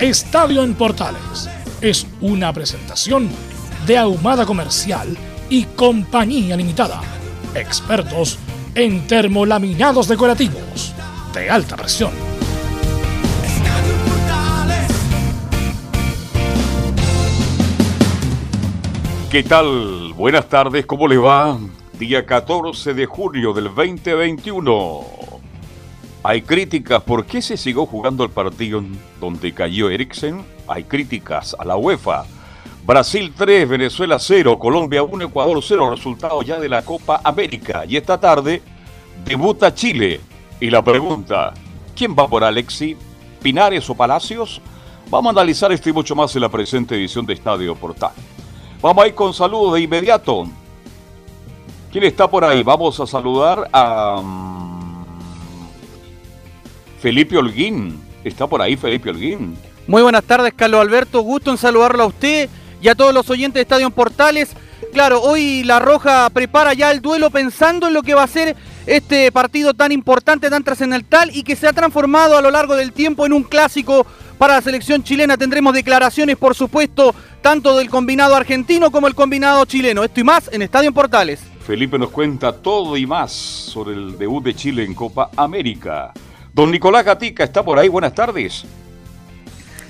Estadio en Portales es una presentación de Ahumada Comercial y Compañía Limitada. Expertos en termolaminados decorativos de alta presión. ¿Qué tal? Buenas tardes, ¿cómo le va? Día 14 de junio del 2021. Hay críticas, ¿por qué se siguió jugando el partido donde cayó Eriksen? Hay críticas a la UEFA. Brasil 3, Venezuela 0, Colombia 1, Ecuador 0, resultado ya de la Copa América. Y esta tarde debuta Chile. Y la pregunta, ¿quién va por Alexi? ¿Pinares o Palacios? Vamos a analizar esto y mucho más en la presente edición de Estadio Portal. Vamos a ir con saludos de inmediato. ¿Quién está por ahí? Vamos a saludar a um, Felipe Holguín. Está por ahí Felipe Holguín. Muy buenas tardes, Carlos Alberto. Gusto en saludarlo a usted y a todos los oyentes de Estadio Portales. Claro, hoy La Roja prepara ya el duelo pensando en lo que va a ser este partido tan importante, tan trascendental y que se ha transformado a lo largo del tiempo en un clásico para la selección chilena. Tendremos declaraciones, por supuesto, tanto del combinado argentino como el combinado chileno. Esto y más en Estadio Portales. Felipe nos cuenta todo y más sobre el debut de Chile en Copa América. Don Nicolás Gatica está por ahí, buenas tardes.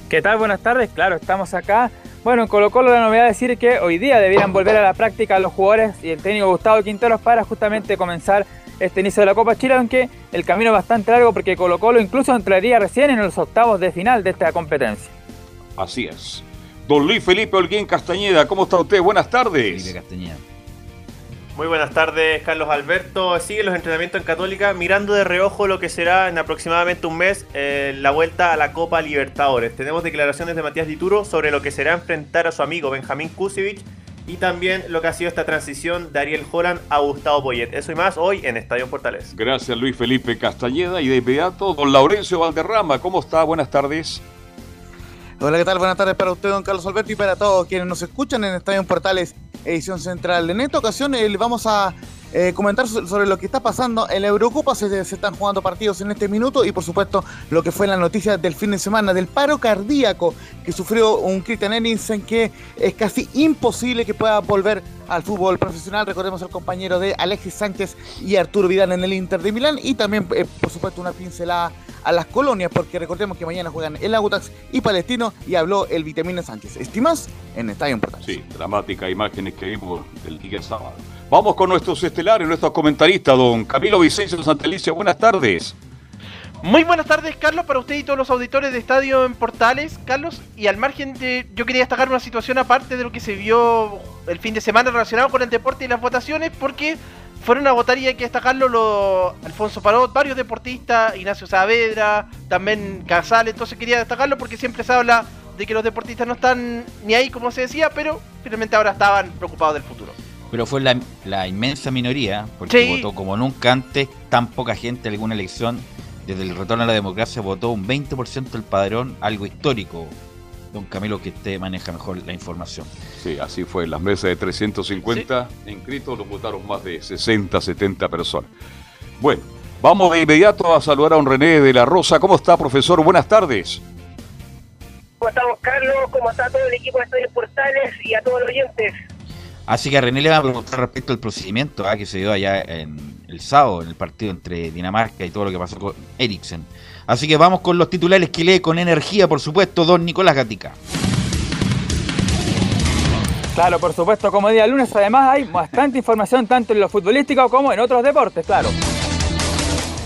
¿Qué tal? Buenas tardes, claro, estamos acá. Bueno, en Colo Colo la novedad es decir que hoy día debieran volver a la práctica los jugadores y el técnico Gustavo Quinteros para justamente comenzar este inicio de la Copa Chile, aunque el camino es bastante largo porque Colo Colo incluso entraría recién en los octavos de final de esta competencia. Así es. Don Luis Felipe Holguín Castañeda, ¿cómo está usted? Buenas tardes. Felipe Castañeda. Muy buenas tardes, Carlos Alberto. Sigue los entrenamientos en Católica, mirando de reojo lo que será en aproximadamente un mes eh, la vuelta a la Copa Libertadores. Tenemos declaraciones de Matías Dituro sobre lo que será enfrentar a su amigo Benjamín Kusevich y también lo que ha sido esta transición de Ariel Holland a Gustavo Poyet. Eso y más hoy en Estadio Portales. Gracias, Luis Felipe Castañeda. Y de inmediato, don Laurencio Valderrama, ¿cómo está? Buenas tardes. Hola, ¿qué tal? Buenas tardes para usted, don Carlos Alberto, y para todos quienes nos escuchan en Estadio Portales, edición central. En esta ocasión eh, vamos a eh, comentar sobre lo que está pasando en la Eurocopa. Se, están jugando partidos en este minuto y, por supuesto, lo que fue la noticia del fin de semana del paro cardíaco que sufrió un Christian Eriksen que es casi imposible que pueda volver al fútbol profesional. Recordemos al compañero de Alexis Sánchez y Arturo Vidal en el Inter de Milán y también, eh, por supuesto, una pincelada a las colonias, porque recordemos que mañana juegan el Agutax y Palestino y habló el Vitamina Sánchez. Estimas en Estadio Portales. Sí, dramática imágenes que vimos el día sábado. Vamos con nuestros estelares, nuestros comentaristas, don Camilo Vicencio Santelicia. Buenas tardes. Muy buenas tardes, Carlos, para usted y todos los auditores de Estadio en Portales. Carlos, y al margen de. Yo quería destacar una situación aparte de lo que se vio el fin de semana relacionado con el deporte y las votaciones, porque fueron a votar y hay que destacarlo lo, Alfonso Parot, varios deportistas, Ignacio Saavedra, también Casal, entonces quería destacarlo porque siempre se habla de que los deportistas no están ni ahí como se decía, pero finalmente ahora estaban preocupados del futuro. Pero fue la, inmensa minoría, porque votó como nunca antes, tan poca gente en alguna elección, desde el retorno a la democracia votó un 20% del padrón, algo histórico, don Camilo, que usted maneja mejor la información. Sí, así fue. En las mesas de 350 inscritos lo votaron más de 60, 70 personas. Bueno, vamos de inmediato a saludar a un René de la Rosa. ¿Cómo está, profesor? Buenas tardes. ¿Cómo estamos, Carlos? ¿Cómo está todo el equipo de Estudios Portales y a todos los oyentes? Así que a René le va a preguntar respecto al procedimiento ¿ah? que se dio allá en el sábado, en el partido entre Dinamarca y todo lo que pasó con Eriksen. Así que vamos con los titulares que lee con energía, por supuesto, don Nicolás Gatica. Claro, por supuesto, como día lunes, además hay bastante información tanto en lo futbolístico como en otros deportes, claro.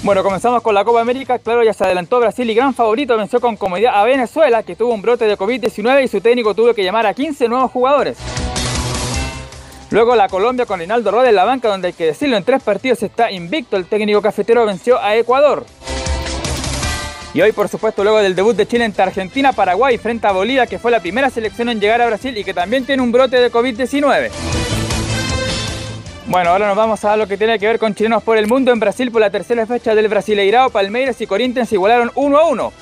Bueno, comenzamos con la Copa América. Claro, ya se adelantó Brasil y gran favorito venció con comodidad a Venezuela, que tuvo un brote de COVID-19 y su técnico tuvo que llamar a 15 nuevos jugadores. Luego la Colombia con Rinaldo Roda en la banca, donde hay que decirlo, en tres partidos está invicto. El técnico cafetero venció a Ecuador. Y hoy, por supuesto, luego del debut de Chile entre Argentina, Paraguay frente a Bolivia, que fue la primera selección en llegar a Brasil y que también tiene un brote de COVID-19. Bueno, ahora nos vamos a lo que tiene que ver con chilenos por el mundo. En Brasil, por la tercera fecha del Brasileirao, Palmeiras y Corinthians igualaron 1 a 1.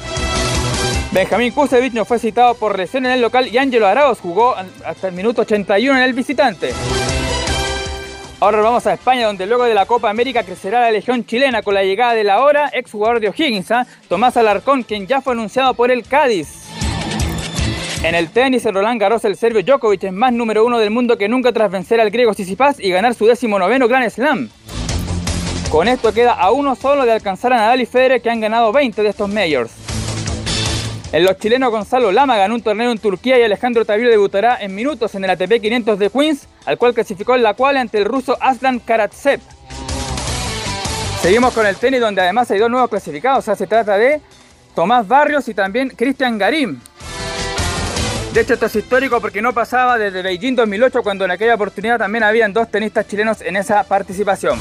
Benjamín Kusevich no fue citado por lesión en el local y Ángelo Arauz jugó hasta el minuto 81 en el visitante. Ahora vamos a España, donde luego de la Copa América crecerá la legión chilena con la llegada de la hora ex jugador de O'Higgins, ¿ah? Tomás Alarcón, quien ya fue anunciado por el Cádiz. En el tenis, el Roland Garros, el serbio Djokovic es más número uno del mundo que nunca tras vencer al griego Tsitsipas y ganar su décimo noveno Grand Slam. Con esto queda a uno solo de alcanzar a Nadal y Federer que han ganado 20 de estos majors. En los chilenos Gonzalo Lama ganó un torneo en Turquía y Alejandro Tavilo debutará en minutos en el ATP 500 de Queens, al cual clasificó en la cual ante el ruso Aslan Karatsev. Seguimos con el tenis donde además hay dos nuevos clasificados, se trata de Tomás Barrios y también Cristian Garim. De hecho, esto es histórico porque no pasaba desde Beijing 2008 cuando en aquella oportunidad también habían dos tenistas chilenos en esa participación.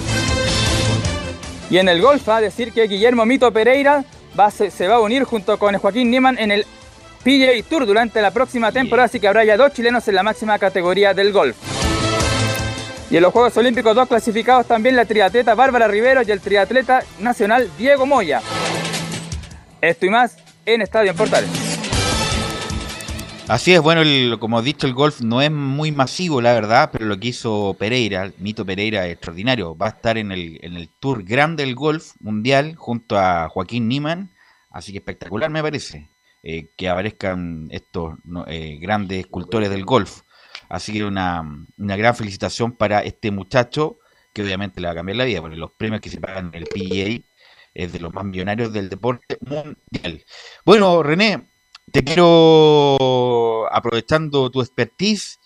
Y en el golf, a decir que Guillermo Mito Pereira se, va a unir junto con Joaquín Niemann en el PGA Tour durante la próxima temporada, así que habrá ya dos chilenos en la máxima categoría del golf. Y en los Juegos Olímpicos dos clasificados también la triatleta Bárbara Rivero y el triatleta nacional Diego Moya. Esto y más en Estadio en Portales. Así es, bueno, como he dicho, el golf no es muy masivo, la verdad, pero lo que hizo Pereira, Mito Pereira, es extraordinario. Va a estar en el, en el Tour Grande del Golf Mundial junto a Joaquín Niman, así que espectacular me parece eh, que aparezcan estos eh, grandes escultores del golf. Así que una, una gran felicitación para este muchacho, que obviamente le va a cambiar la vida, porque los premios que se pagan en el PGA es de los más millonarios del deporte mundial. Bueno, René, te quiero, aprovechando tu expertise,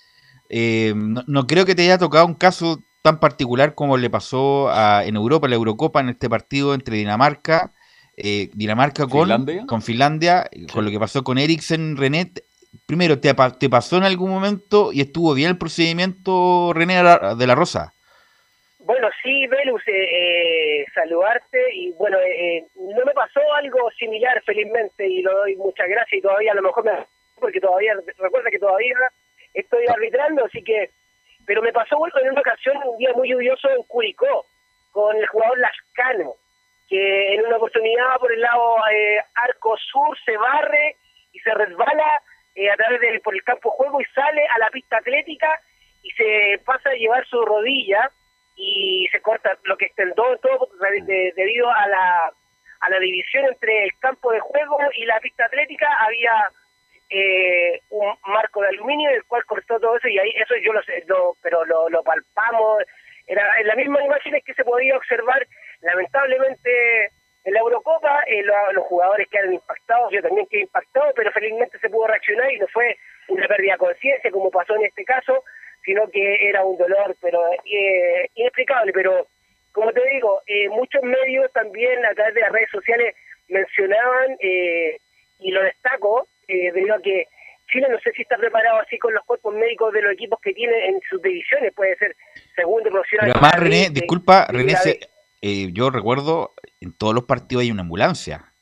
eh, no, creo que te haya tocado un caso tan particular como le pasó en Europa, la Eurocopa, en este partido entre Dinamarca, eh, Dinamarca con Finlandia, con, Finlandia, con lo que pasó con Eriksen, René. Primero, ¿te, ¿te pasó en algún momento y estuvo bien el procedimiento, René de la Rosa? Bueno, sí, Velus, eh, eh, saludarte y bueno, eh, eh, no me pasó algo similar felizmente y lo doy muchas gracias y todavía a lo mejor me porque todavía, recuerda que todavía estoy arbitrando, así que, pero me pasó en una ocasión, un día muy lluvioso en Curicó, con el jugador Lascano, que en una oportunidad por el lado arco sur se barre y se resbala a través del por el campo juego y sale a la pista atlética y se pasa a llevar su rodilla y se corta lo que extendó todo debido a la, a la división entre el campo de juego y la pista atlética había eh, un marco de aluminio el cual cortó todo eso y ahí eso yo lo sé pero lo, lo palpamos. Era en las mismas imágenes que se podía observar lamentablemente en la Eurocopa eh, los jugadores quedaron impactados yo también quedé impactado pero felizmente se pudo reaccionar y no fue una pérdida de conciencia como pasó en este caso sino que era un dolor pero eh, inexplicable, pero como te digo, eh, muchos medios también a través de las redes sociales mencionaban, eh, y lo destaco, debido a que Chile no sé si está preparado así con los cuerpos médicos de los equipos que tiene en sus divisiones, puede ser segundo profesional. Pero además, René, disculpa, René, yo recuerdo, en todos los partidos hay una ambulancia.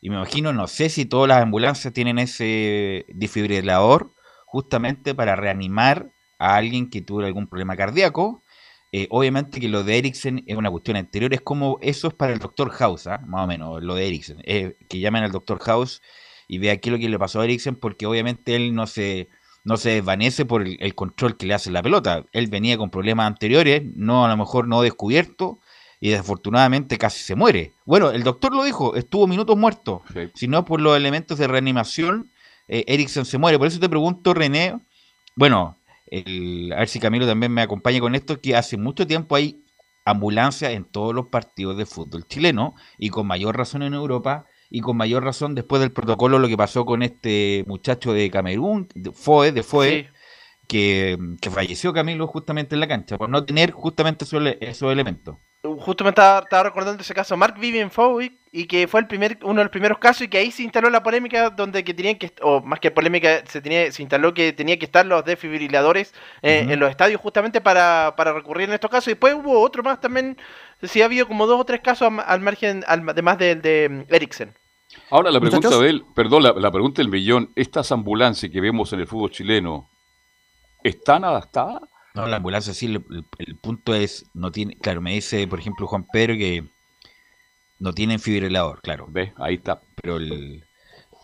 Y me imagino, no sé si todas las ambulancias tienen ese desfibrilador justamente para reanimar a alguien que tuvo algún problema cardíaco. Eh, obviamente que lo de Ericsson es una cuestión anterior, es como eso es para el doctor House, ¿ah? más o menos, lo de Ericsson. que llamen al doctor House y vea qué es lo que le pasó a Ericsson, porque obviamente él no se, no se desvanece por el, control que le hace la pelota. Él venía con problemas anteriores, no a lo mejor no descubierto, y desafortunadamente casi se muere. Bueno, el doctor lo dijo, estuvo minutos muerto. Si no por los elementos de reanimación, eh, Ericsson se muere. Por eso te pregunto, René, bueno, el, a ver si Camilo también me acompaña con esto, que hace mucho tiempo hay ambulancias en todos los partidos de fútbol chileno y con mayor razón en Europa y con mayor razón después del protocolo lo que pasó con este muchacho de Camerún, de FOE, de FOE que, que falleció Camilo justamente en la cancha, por no tener justamente esos, ele- esos elementos. Justo me estaba, estaba recordando ese caso, Mark Vivian Fowick, y que fue el primer, uno de los primeros casos, y que ahí se instaló la polémica donde que tenían que, o más que polémica, se tenía, se instaló que tenía que estar los desfibriladores eh, en los estadios justamente para, para recurrir en estos casos. Y después hubo otro más también, sí ha habido como dos o tres casos al, margen, al- además del de mm, Eriksen. Ahora la pregunta de él, perdón, la, la pregunta del millón, estas ambulancias que vemos en el fútbol chileno, ¿están adaptadas? No, la ambulancia sí, el, el- el punto es, no tiene, claro, me dice, por ejemplo, Juan Pedro que no tienen fibrilador, claro, ¿Ves? Ahí está. pero el,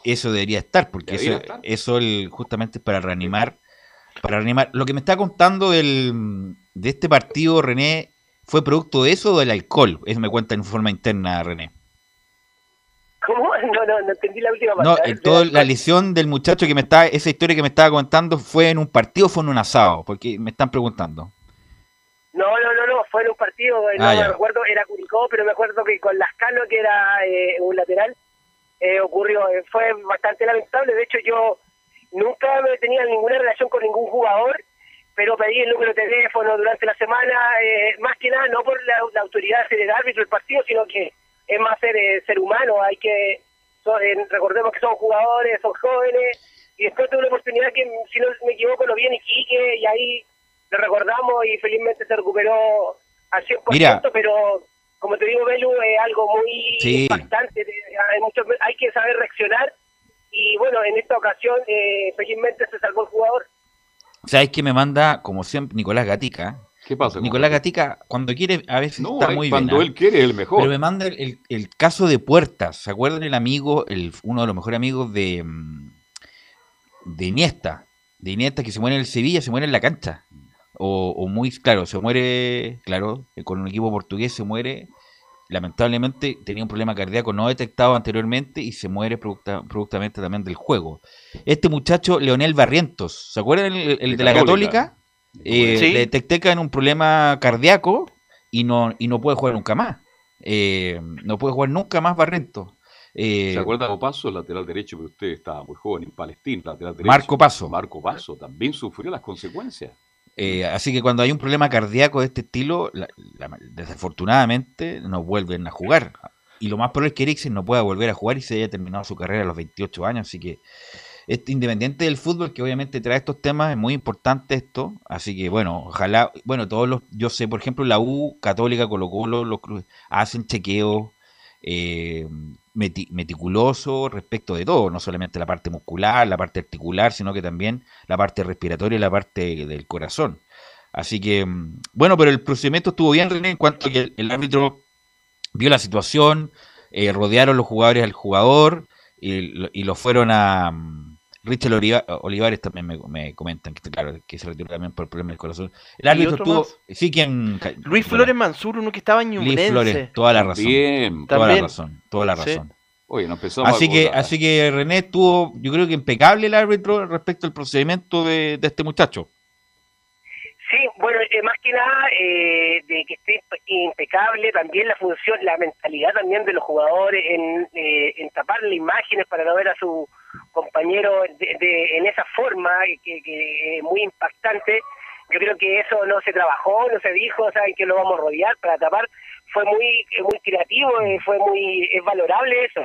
eso debería estar, porque Debería eso, estar. eso el- justamente es para reanimar, para reanimar. Lo que me está contando del, de este partido, René, ¿fue producto de eso o del alcohol? Eso me cuenta en forma interna, René. ¿Cómo? No, no, no entendí la última parte. No, ver, de- la lesión del muchacho que me está, esa historia que me estaba contando, ¿fue en un partido o fue en un asado? Porque me están preguntando. No, no, no, no, fue en un partido, eh, no Ah, me ya. recuerdo, era Curicó, pero me acuerdo que con Lascano, que era eh, un lateral, eh, ocurrió, eh, fue bastante lamentable, de hecho yo nunca me tenía ninguna relación con ningún jugador, pero pedí el número de teléfono durante la semana, eh, más que nada no por la, la autoridad de ser el árbitro del partido, sino que es más ser, eh, ser humano, hay que, so- eh, recordemos que son jugadores, son jóvenes, y después tuve la oportunidad que, si no me equivoco, lo vi en Iquique, y ahí lo recordamos y felizmente se recuperó al 100%, Mira. pero como te digo, Belu, es algo muy Sí. impactante, hay, mucho- hay que saber reaccionar, y bueno, en esta ocasión eh, felizmente se salvó el jugador. ¿Sabes qué me manda, como siempre, Nicolás Gatica? ¿Qué pasa? Nicolás? Gatica, cuando quiere, a veces No, está ahí muy cuando bien. ¿ah? él quiere es el mejor. Pero me manda el, caso de Puertas. ¿Se acuerdan el amigo, el, uno de los mejores amigos de, mm, de Iniesta? De Iniesta que se muere en el Sevilla, se muere en la cancha. O, o muy, claro, se muere, claro, eh, con un equipo portugués se muere. Lamentablemente tenía un problema cardíaco no detectado anteriormente y se muere producta- productamente también del juego. Este muchacho, Leonel Barrientos, ¿se acuerdan el, el De de la Católica. Eh, Sí. Le detectan un problema cardíaco y no, y no puede jugar nunca más. Eh, no puede jugar nunca más Barrientos. Eh, ¿Se acuerda de Paso, el lateral derecho, pero usted estaba muy joven en Palestina, lateral derecho? Marco Paso. Marco Paso también sufrió las consecuencias. Eh, así que cuando hay un problema cardíaco de este estilo, la- la- desafortunadamente no vuelven a jugar. Y lo más probable es que Eriksen no pueda volver a jugar y se haya terminado su carrera a los 28 años. Así que, este, independiente del fútbol, que obviamente trae estos temas, es muy importante esto. Así que, bueno, ojalá, bueno, todos los, yo sé, por ejemplo, la U, Católica, Colo Colo, los hacen chequeos eh, meti- respecto de todo, no solamente la parte muscular, la parte articular, sino que también la parte respiratoria y la parte del corazón. Así que, mm, bueno, pero el procedimiento estuvo bien, René, en cuanto que el, árbitro vio la situación, eh, rodearon los jugadores al jugador y, y lo fueron a... Richard Oliva- Olivares también me, me comentan que, claro, que se retiró también por problemas del corazón. El árbitro estuvo... más? Sí, quien... Luis Flores Mansur, uno que estaba en Luis Ñublense. Flores, toda la razón. Bien. Toda la razón, toda la Sí. razón. Oye, no empezamos Así a que, así que René estuvo, yo creo que impecable el árbitro respecto al procedimiento de, de este muchacho. Sí, bueno, eh, más que nada eh, de que esté impecable también la función, la mentalidad también de los jugadores en, eh, en tapar las imágenes para no ver a su compañero de, de- en esa forma que, que muy impactante. Yo creo que eso no se trabajó, no se dijo, saben que lo vamos a rodear para tapar. Fue muy muy creativo, eh, fue muy es valorable eso.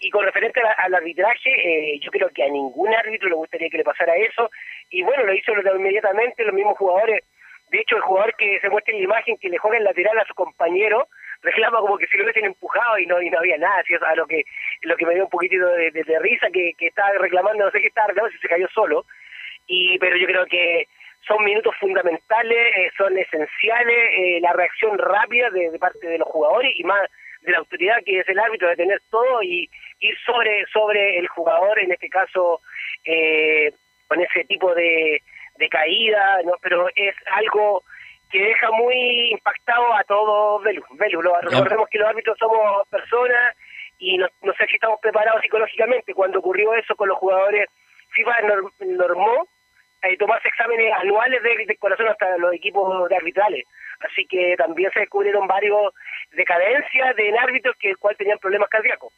Y con referente al arbitraje, eh, yo creo que a ningún árbitro le gustaría que le pasara eso. Y bueno, lo hizo inmediatamente los mismos jugadores. De hecho, el jugador que se muestra en la imagen que le juega el lateral a su compañero reclama como que si lo hubiesen empujado y no y no había nada. Así es a lo que lo que me dio un poquitito de, risa que, que estaba reclamando, no sé qué estaba reclamando, si se cayó solo. y Pero yo creo que son minutos fundamentales, eh, son esenciales, eh, la reacción rápida de, de parte de los jugadores y más de la autoridad que es el árbitro de tener todo y ir sobre sobre el jugador en este caso eh, con ese tipo de, de caída no pero es algo que deja muy impactado a todos Velu, Velu lo- recordemos que los árbitros somos personas y no, no sé si estamos preparados psicológicamente cuando ocurrió eso con los jugadores FIFA norm- normó eh, tomarse exámenes anuales de, de corazón hasta los equipos de arbitrales. Así que también se descubrieron varios decadencias de árbitros que el cual tenían problemas cardíacos.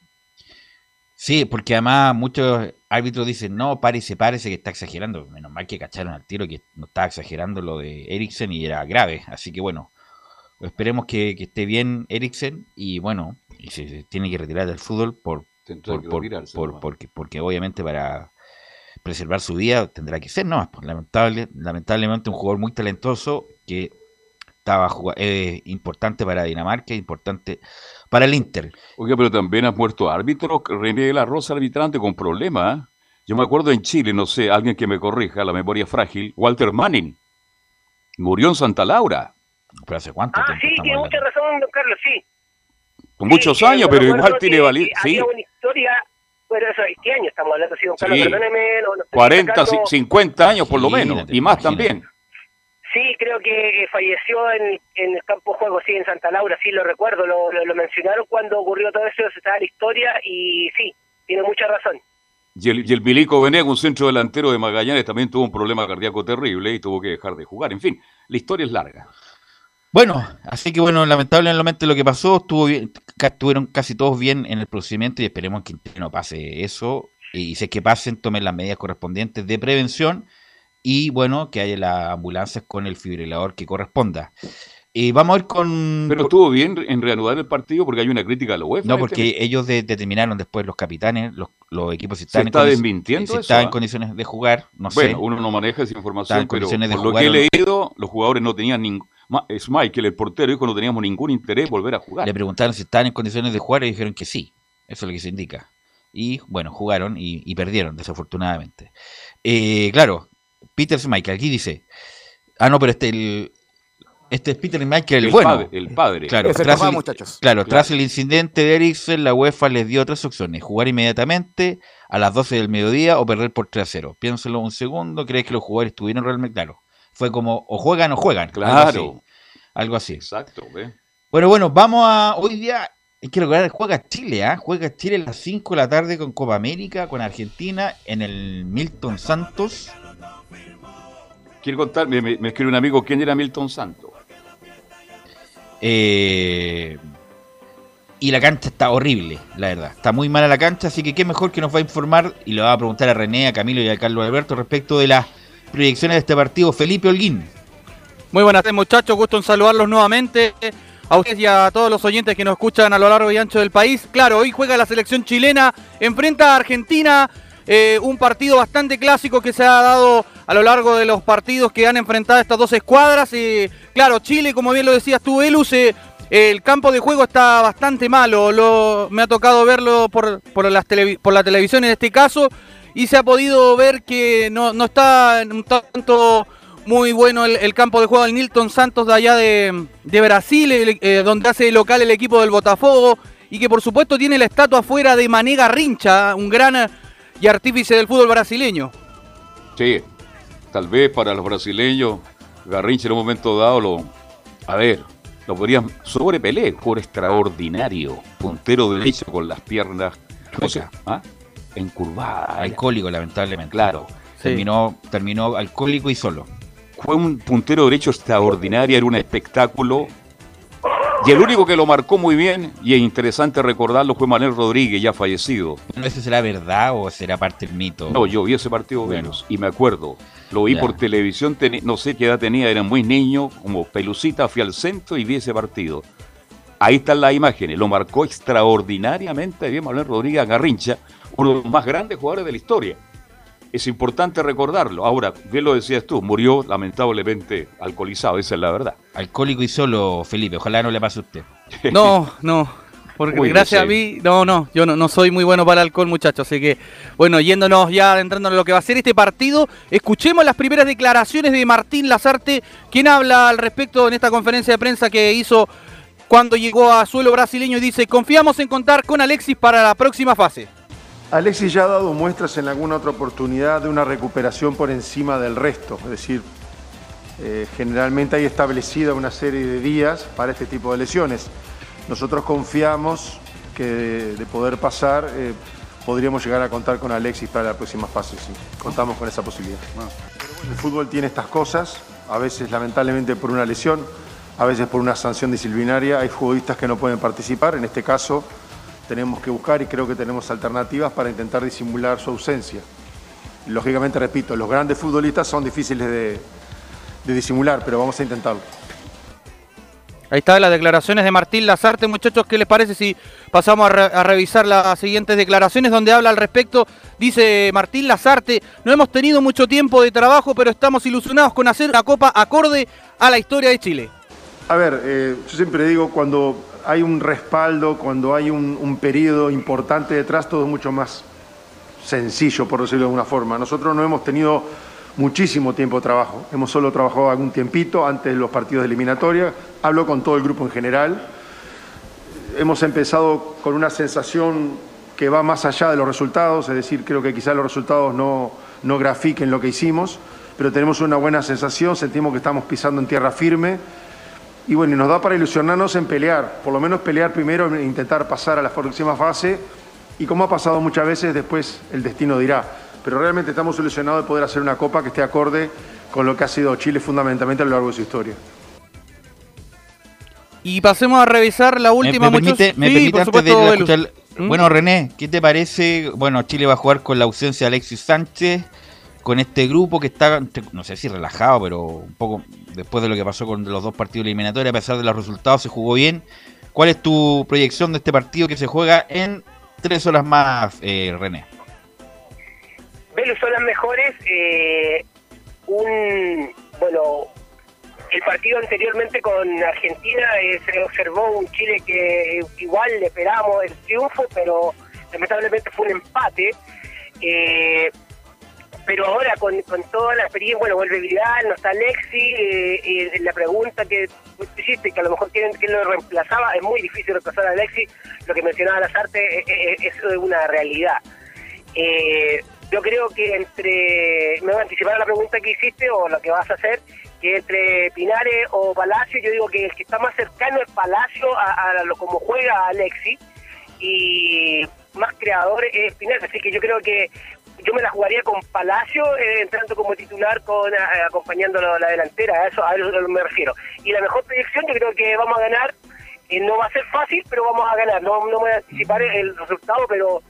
Sí, porque además muchos árbitros dicen, no, párese, párese, que está exagerando. Menos mal que cacharon al tiro que no estaba exagerando lo de Eriksen y era grave. Así que bueno, esperemos que, esté bien Eriksen y bueno, y se, tiene que retirar del fútbol por, por, porque, porque obviamente para preservar su vida tendrá que ser, no, pues, lamentable, lamentablemente un jugador muy talentoso que estaba eh, importante para Dinamarca, importante para el Inter. Oiga, pero también ha muerto árbitro, René de la Rosa, arbitrante con problemas. ¿eh? Yo me acuerdo en Chile, no sé, alguien que me corrija, la memoria frágil, Walter Manning. Murió en Santa Laura. ¿Pero hace cuánto ah, sí, tiene mucha razón, don Carlos, sí. Con muchos años, pero igual tiene validez. Sí. una historia, pero eso, ¿qué año estamos hablando? Sí, don Carlos, perdóneme. No, 40, 50 años por lo menos, y más también. Sí, creo que falleció en, el campo de juego, sí, en Santa Laura, sí, lo recuerdo, lo, lo, mencionaron cuando ocurrió todo eso, se estaba la historia y sí, tiene mucha razón. Y el, y el Milico Venegas, un centro delantero de Magallanes, también tuvo un problema cardíaco terrible y tuvo que dejar de jugar. En fin, la historia es larga. Bueno, así que bueno, lamentablemente lo que pasó, estuvo bien, estuvieron casi todos bien en el procedimiento y esperemos que no pase eso. Y si es que pasen, tomen las medidas correspondientes de prevención y bueno, que haya las ambulancias con el fibrilador que corresponda. Y vamos a ir con... Pero estuvo bien en reanudar el partido porque hay una crítica a la UEFA. No, porque ellos determinaron después los capitanes, los, los equipos si están, ¿Se está desmintiendo si en condiciones de jugar, no sé. Bueno, uno no maneja esa información, pero por lo que he leído, los jugadores no tenían ningún... Es Michael, el portero, dijo no teníamos ningún interés en volver a jugar. Le preguntaron si estaban en condiciones de jugar y dijeron que sí. Eso es lo que se indica. Y bueno, jugaron y, y perdieron, desafortunadamente. Eh, claro, Peter Michael, aquí dice. Ah, no, pero este, el, este es Peter Michael, el, bueno. el padre. Claro, tras el, muchachos. Claro, tras el incidente de Ericsson, la UEFA les dio otras opciones: jugar inmediatamente a las 12 del mediodía o perder por 3 a 0. Piénselo un segundo, ¿crees que los jugadores estuvieron realmente claro? Fue como o juegan o juegan. Claro. Algo así. Exacto. Bueno, bueno, vamos a. Hoy día hay que recordar, juega Chile, ¿ah? Juega Chile a las 5 de la tarde con Copa América, con Argentina, en el Milton Santos. Quiero contar, me, me, escribe un amigo, ¿quién era Milton Santos? Eh, y la cancha está horrible, la verdad. Está muy mala la cancha, así que qué mejor que nos va a informar y le va a preguntar a René, a Camilo y a Carlos Alberto respecto de las proyecciones de este partido. Felipe Holguín. Muy buenas tardes, muchachos. Gusto en saludarlos nuevamente. A ustedes y a todos los oyentes que nos escuchan a lo largo y ancho del país. Claro, hoy juega la selección chilena, enfrenta a Argentina. Eh, un partido bastante clásico que se ha dado a lo largo de los partidos que han enfrentado estas dos escuadras. Y claro, Chile, como bien lo decías tú, Elus, eh, el campo de juego está bastante malo. Lo, me ha tocado verlo por, por, las por la televisión en este caso. Y se ha podido ver que no, no está un tanto muy bueno el, campo de juego del Nilton Santos de allá de, Brasil, eh, donde hace local el equipo del Botafogo. Y que por supuesto tiene la estatua afuera de Manega Rincha, un gran y artífice del fútbol brasileño. Sí, tal vez para los brasileños, Garrincha en un momento dado lo. A ver, lo podrían sobre Pelé, por extraordinario. Puntero derecho con las piernas. O sea, ¿ah? encurvadas. Alcohólico, lamentablemente. Claro. Terminó, terminó alcohólico y solo. Fue un puntero derecho extraordinario, era un espectáculo y el único que lo marcó muy bien, y es interesante recordarlo, fue Manuel Rodríguez, ya fallecido. ¿No sé será verdad o será parte del mito? No, yo vi ese partido menos y me acuerdo. Lo vi por televisión, no sé qué edad tenía, era muy niño, como pelucita, fui al centro y vi ese partido. Ahí están las imágenes, lo marcó extraordinariamente bien Manuel Rodríguez Garrincha, uno de los más grandes jugadores de la historia es importante recordarlo. Ahora, bien lo decías tú, murió lamentablemente alcoholizado, esa es la verdad. Alcohólico y solo, Felipe, ojalá no le pase a usted. No, no, porque gracias a mí, no, no, yo no, no, soy muy bueno para el alcohol, muchachos. Así que, bueno, yéndonos ya adentrándonos en lo que va a ser este partido, escuchemos las primeras declaraciones de Martín Lazarte, quien habla al respecto en esta conferencia de prensa que hizo cuando llegó a suelo brasileño y dice: Confiamos en contar con Alexis para la próxima fase. Alexis ya ha dado muestras en alguna otra oportunidad de una recuperación por encima del resto, es decir, eh, generalmente hay establecida una serie de días para este tipo de lesiones. Nosotros confiamos que de, poder pasar eh, podríamos llegar a contar con Alexis para la próxima fase, sí. contamos con esa posibilidad. el fútbol tiene estas cosas, a veces lamentablemente por una lesión, a veces por una sanción disciplinaria, hay futbolistas que no pueden participar, en este caso tenemos que buscar y creo que tenemos alternativas para intentar disimular su ausencia. Lógicamente, repito, los grandes futbolistas son difíciles de, de disimular, pero vamos a intentarlo. Ahí está las declaraciones de Martín Lazarte, muchachos, ¿qué les parece si pasamos a, revisar las siguientes declaraciones donde habla al respecto? Dice Martín Lazarte, no hemos tenido mucho tiempo de trabajo, pero estamos ilusionados con hacer una copa acorde a la historia de Chile. A ver, eh, yo siempre digo, cuando hay un respaldo, cuando hay un, periodo importante detrás, todo es mucho más sencillo, por decirlo de alguna forma. Nosotros no hemos tenido muchísimo tiempo de trabajo. Hemos solo trabajado algún tiempito antes de los partidos de eliminatoria. Hablo con todo el grupo en general. Hemos empezado con una sensación que va más allá de los resultados, es decir, creo que quizás los resultados no, no grafiquen lo que hicimos, pero tenemos una buena sensación, sentimos que estamos pisando en tierra firme y bueno, nos da para ilusionarnos en pelear, por lo menos pelear primero e intentar pasar a la próxima fase y como ha pasado muchas veces, después el destino dirá pero realmente estamos ilusionados de poder hacer una copa que esté acorde con lo que ha sido Chile fundamentalmente a lo largo de su historia. Y pasemos a revisar la última. Me, permite, me permite antes de escuchar... ¿Mm? Bueno, René, ¿qué te parece? Bueno, Chile va a jugar con la ausencia de Alexis Sánchez, con este grupo que está, no sé si relajado, pero un poco después de lo que pasó con los dos partidos eliminatorios, a pesar de los resultados, se jugó bien. ¿Cuál es tu proyección de este partido que se juega en tres horas más, eh, René? Velus son las mejores. Eh, un bueno, el partido anteriormente con Argentina eh, se observó un Chile que igual le esperamos el triunfo, pero lamentablemente fue un empate. Eh, pero ahora con, toda la experiencia, bueno, vuelve Vidal, no está Alexi, la pregunta que hiciste, que a lo mejor quieren que lo reemplazaba, es muy difícil reemplazar a Alexi, lo que mencionaba Lazarte es, es, es una realidad. Eh, yo creo que entre, me voy a anticipar a la pregunta que hiciste o lo que vas a hacer, que entre Pinares o Palacio, yo digo que el que está más cercano es Palacio a, lo como juega Alexi y más creador es Pinares, así que yo creo que yo me la jugaría con Palacio eh, entrando como titular con eh, acompañando la, delantera, a eso, a eso me refiero. Y la mejor proyección yo creo que vamos a ganar, eh, no va a ser fácil, pero vamos a ganar, no, no voy a anticipar el resultado, pero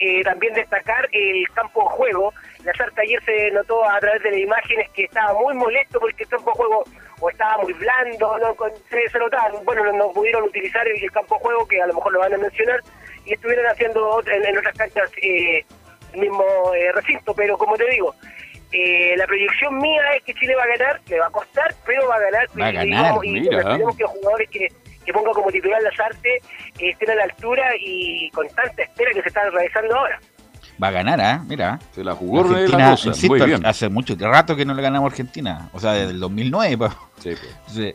eh, también destacar el campo de juego. La Sarta ayer se notó a través de las imágenes que estaba muy molesto porque el campo de juego o estaba muy blando, no, se, se bueno, no, pudieron utilizar el, campo de juego, que a lo mejor lo van a mencionar, y estuvieron haciendo en, otras canchas el mismo eh, recinto, pero como te digo, la proyección mía es que Chile va a ganar, le va a costar, pero va a ganar. Va a ganar, y, y, tenemos que los jugadores que que ponga como titular las artes, eh, estén a la altura y con tanta espera que se está realizando ahora. Va a ganar, ¿eh? Mira. Se la jugó Argentina, la hace mucho rato que no le ganamos a Argentina. O sea, desde el 2009. Pues. Sí, pues.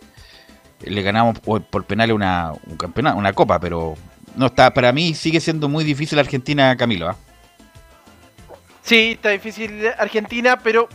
le ganamos por, penal una, un campeonato, una copa, pero no está. Para mí sigue siendo muy difícil Argentina, Camilo. ¿eh? Sí, está difícil Argentina, pero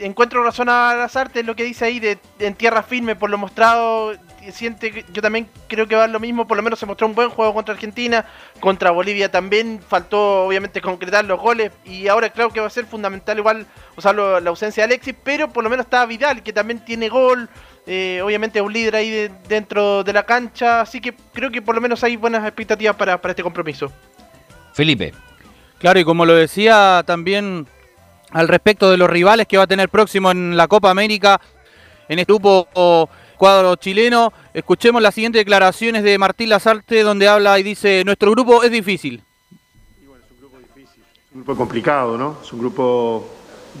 encuentro razón a las artes lo que dice ahí de en tierra firme por lo mostrado siente yo también creo que va lo mismo, por lo menos se mostró un buen juego contra Argentina, contra Bolivia también faltó obviamente concretar los goles y ahora creo que va a ser fundamental igual, o sea, la ausencia de Alexis, pero por lo menos está Vidal que también tiene gol, eh, obviamente es un líder ahí dentro de la cancha, así que creo que por lo menos hay buenas expectativas para, para este compromiso. Felipe. Claro, y como lo decía también al respecto de los rivales que va a tener próximo en la Copa América, en este grupo cuadro chileno. Escuchemos las siguientes declaraciones de Martín Lazarte, donde habla y dice, nuestro grupo es difícil. Y bueno, es un grupo difícil, es un grupo complicado, ¿no? Es un grupo,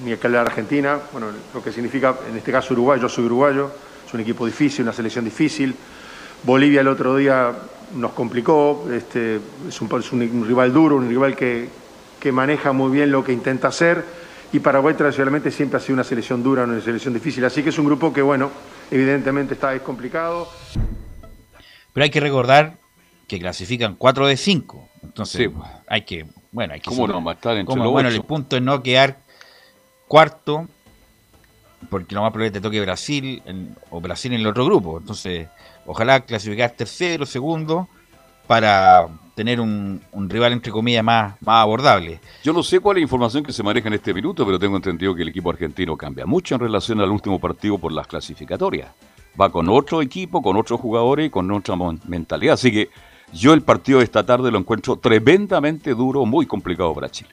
ni escala Argentina, bueno, lo que significa, en este caso Uruguay, yo soy uruguayo, es un equipo difícil, una selección difícil. Bolivia el otro día nos complicó, este, es, un, rival duro, un rival que, que maneja muy bien lo que intenta hacer y Paraguay tradicionalmente siempre ha sido una selección dura, una selección difícil. Así que es un grupo que, bueno, evidentemente está complicado. Pero hay que recordar que clasifican 4 de 5. Entonces, hay que, bueno, hay que ¿Cómo no matar entre los Bueno, el punto es no quedar cuarto, porque lo más probable te toque Brasil o Brasil en el otro grupo. Entonces, ojalá clasificar tercero, segundo, para tener un, rival, entre comillas, más, más abordable. Yo no sé cuál es la información que se maneja en este minuto, pero tengo entendido que el equipo argentino cambia mucho en relación al último partido por las clasificatorias. Va con otro equipo, con otros jugadores y con otra mentalidad. Así que Yo el partido de esta tarde lo encuentro tremendamente duro, muy complicado para Chile.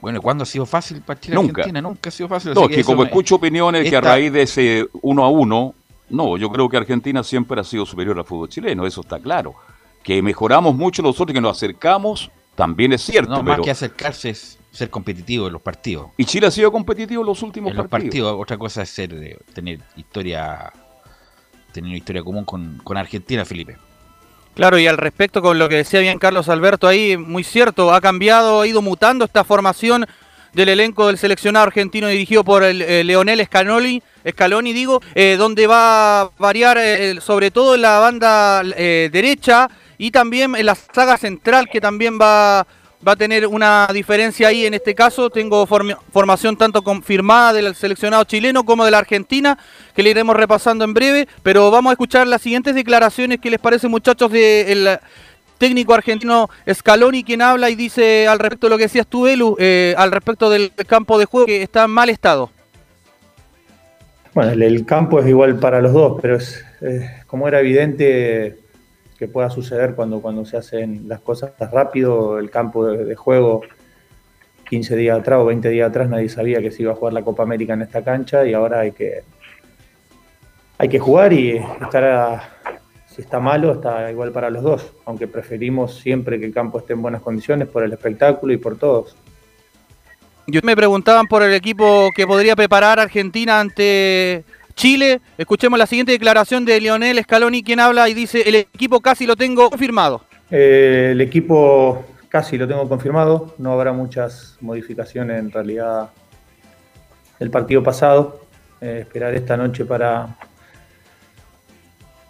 Bueno, ¿cuándo ha sido fácil para Chile Nunca. Argentina? Nunca ha sido fácil. No, es que como me- escucho opiniones que a raíz de ese uno a uno, no, yo creo que Argentina siempre ha sido superior al fútbol chileno, eso está claro. Que mejoramos mucho nosotros, que nos acercamos, también es cierto. No, más pero- que acercarse es ser competitivo en los partidos. Y Chile ha sido competitivo en los últimos En los partidos. partidos, otra cosa es ser, eh, tener historia tener una historia común con, con Argentina, Felipe. Claro, y al respecto con lo que decía bien Carlos Alberto ahí, muy cierto, ha cambiado, ha ido mutando esta formación del elenco del seleccionado argentino dirigido por el eh, Leonel Scaloni, Scaloni digo, eh, donde va a variar eh, sobre todo en la banda eh, derecha y también en la saga central que también va, va a tener una diferencia ahí en este caso. Tengo formación tanto confirmada del seleccionado chileno como de la Argentina, que le iremos repasando en breve, pero vamos a escuchar las siguientes declaraciones que les parece muchachos del técnico argentino Scaloni, quien habla y dice al respecto de lo que decías tú, Belu, eh, al respecto del campo de juego que está en mal estado. Bueno, el, campo es igual para los dos, pero es como era evidente que pueda suceder cuando, cuando se hacen las cosas rápido, el campo de, de juego 15 días atrás o 20 días atrás nadie sabía que se iba a jugar la Copa América en esta cancha y ahora hay que hay que jugar y estará si está malo está igual para los dos, aunque preferimos siempre que el campo esté en buenas condiciones por el espectáculo y por todos. Yo me preguntaban por el equipo que podría preparar Argentina ante Chile. Escuchemos la siguiente declaración de Lionel Scaloni, quien habla y dice, el equipo casi lo tengo confirmado. Eh, el equipo casi lo tengo confirmado, no habrá muchas modificaciones en realidad del partido pasado. Eh, esperar esta noche para,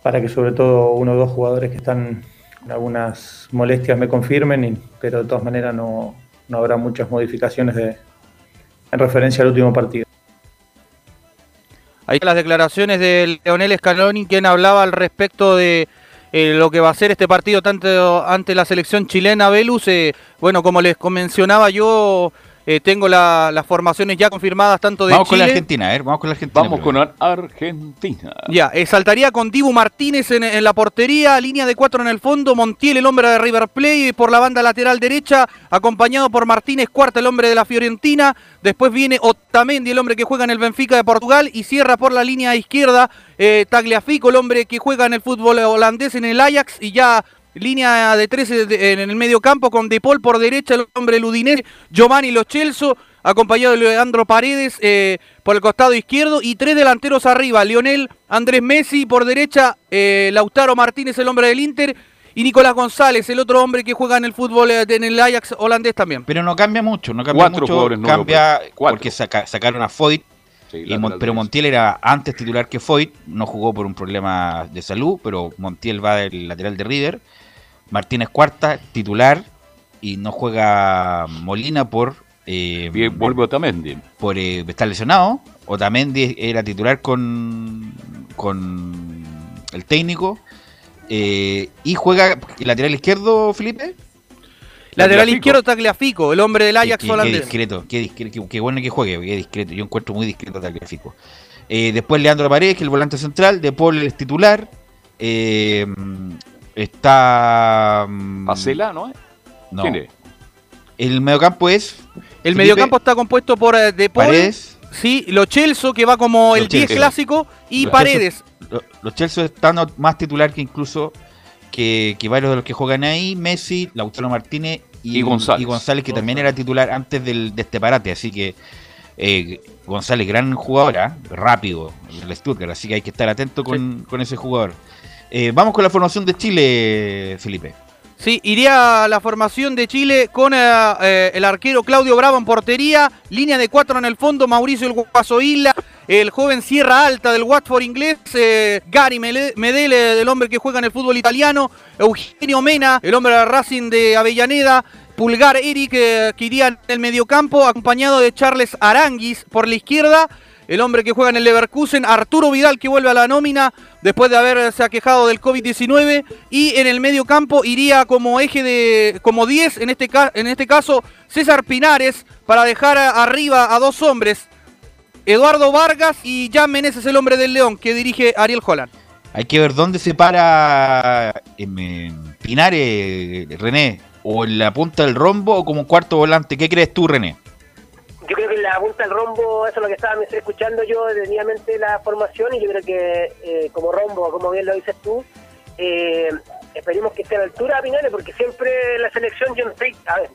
para que sobre todo uno o dos jugadores que están en algunas molestias me confirmen, pero de todas maneras no, no habrá muchas modificaciones de, en referencia al último partido. Ahí las declaraciones de Leonel Scaloni, quien hablaba al respecto de eh, lo que va a ser este partido tanto ante la selección chilena, Velus. Eh, bueno, como les mencionaba yo, eh, tengo la- las formaciones ya confirmadas tanto de Vamos con la Argentina, ver, vamos con la Argentina. Vamos con Ar- Argentina. Ya, eh, saltaría con Dibu Martínez en, en la portería, línea de cuatro en el fondo, Montiel, el hombre de River Plate, por la banda lateral derecha, acompañado por Martínez Cuarta, el hombre de la Fiorentina, después viene Otamendi, el hombre que juega en el Benfica de Portugal, y cierra por la línea izquierda eh, Tagliafico, el hombre que juega en el fútbol holandés en el Ajax, y ya línea de 13 de- en el medio campo con De Paul por derecha, el hombre ludinés, Giovanni Lo Celso, acompañado de Leandro Paredes eh, por el costado izquierdo y tres delanteros arriba, Lionel Andrés Messi por derecha, eh, Lautaro Martínez, el hombre del Inter, y Nicolás González, el otro hombre que juega en el fútbol eh, en el Ajax holandés también. Pero no cambia mucho, no cambia Cuatro mucho. jugadores Cambia. Cuatro. porque saca- sacaron a Foyt, Sí, y Mon- pero. Montiel era antes titular que Foyt, no jugó por un problema de salud, pero Montiel va del lateral de River. Martínez Cuarta, titular, y no juega Molina por... eh, Bien, vuelve Otamendi. por eh, estar lesionado. Otamendi era titular con, con el técnico. eh, y juega el lateral izquierdo, Felipe. Lateral Tagliafico. izquierdo Tagliafico, el hombre del Ajax qué, qué holandés. discreto, qué discreto, qué, qué bueno que juegue, qué discreto. Yo encuentro muy discreto Tagliafico. Eh, después Leandro Paredes, que es el volante central. De Paul es titular. Eh, está. mm, Pacela, ¿no? es? No. ¿Quién es? El mediocampo es. El Felipe mediocampo está compuesto por eh, De Paul, Paredes. sí, Lo Celso, que va como el Lo 10 Celso. clásico, y Paredes. Lo- Los Chelsea están más titular que incluso que, que varios de los que juegan ahí, Messi, Lautaro Martínez y, Y González. que también era titular antes del, de este parate, así que eh, González, gran jugadora, rápido, el Stuttgart, así que hay que estar atento con, con ese jugador. Eh, vamos con la formación de Chile, Felipe. Sí, iría la formación de Chile con eh, eh, el arquero Claudio Bravo en portería, línea de cuatro en el fondo, Mauricio El Guaso el joven Sierra Alta del Watford inglés, Gary Medele, del hombre que juega en el fútbol italiano, Eugenio Mena, el hombre de Racing de Avellaneda, Pulgar Eric, que iría en el mediocampo, acompañado de Charles Aranguis por la izquierda, el hombre que juega en el Leverkusen, Arturo Vidal que vuelve a la nómina después de haberse aquejado del COVID-19 y en el medio campo iría como eje de como 10 en este en este caso César Pinares para dejar arriba a dos hombres, Eduardo Vargas y Jan Meneses el hombre del León que dirige Ariel Holland. Hay que ver dónde se para em, Pinares, René, o en la punta del rombo o como cuarto volante. ¿Qué crees tú, René? Yo creo que en la punta del rombo, eso es lo que estaba escuchando yo detenidamente la formación y yo creo que eh, como rombo, como bien lo dices tú, eh, esperemos que esté a la altura Pinares porque siempre la selección no estoy, a ver,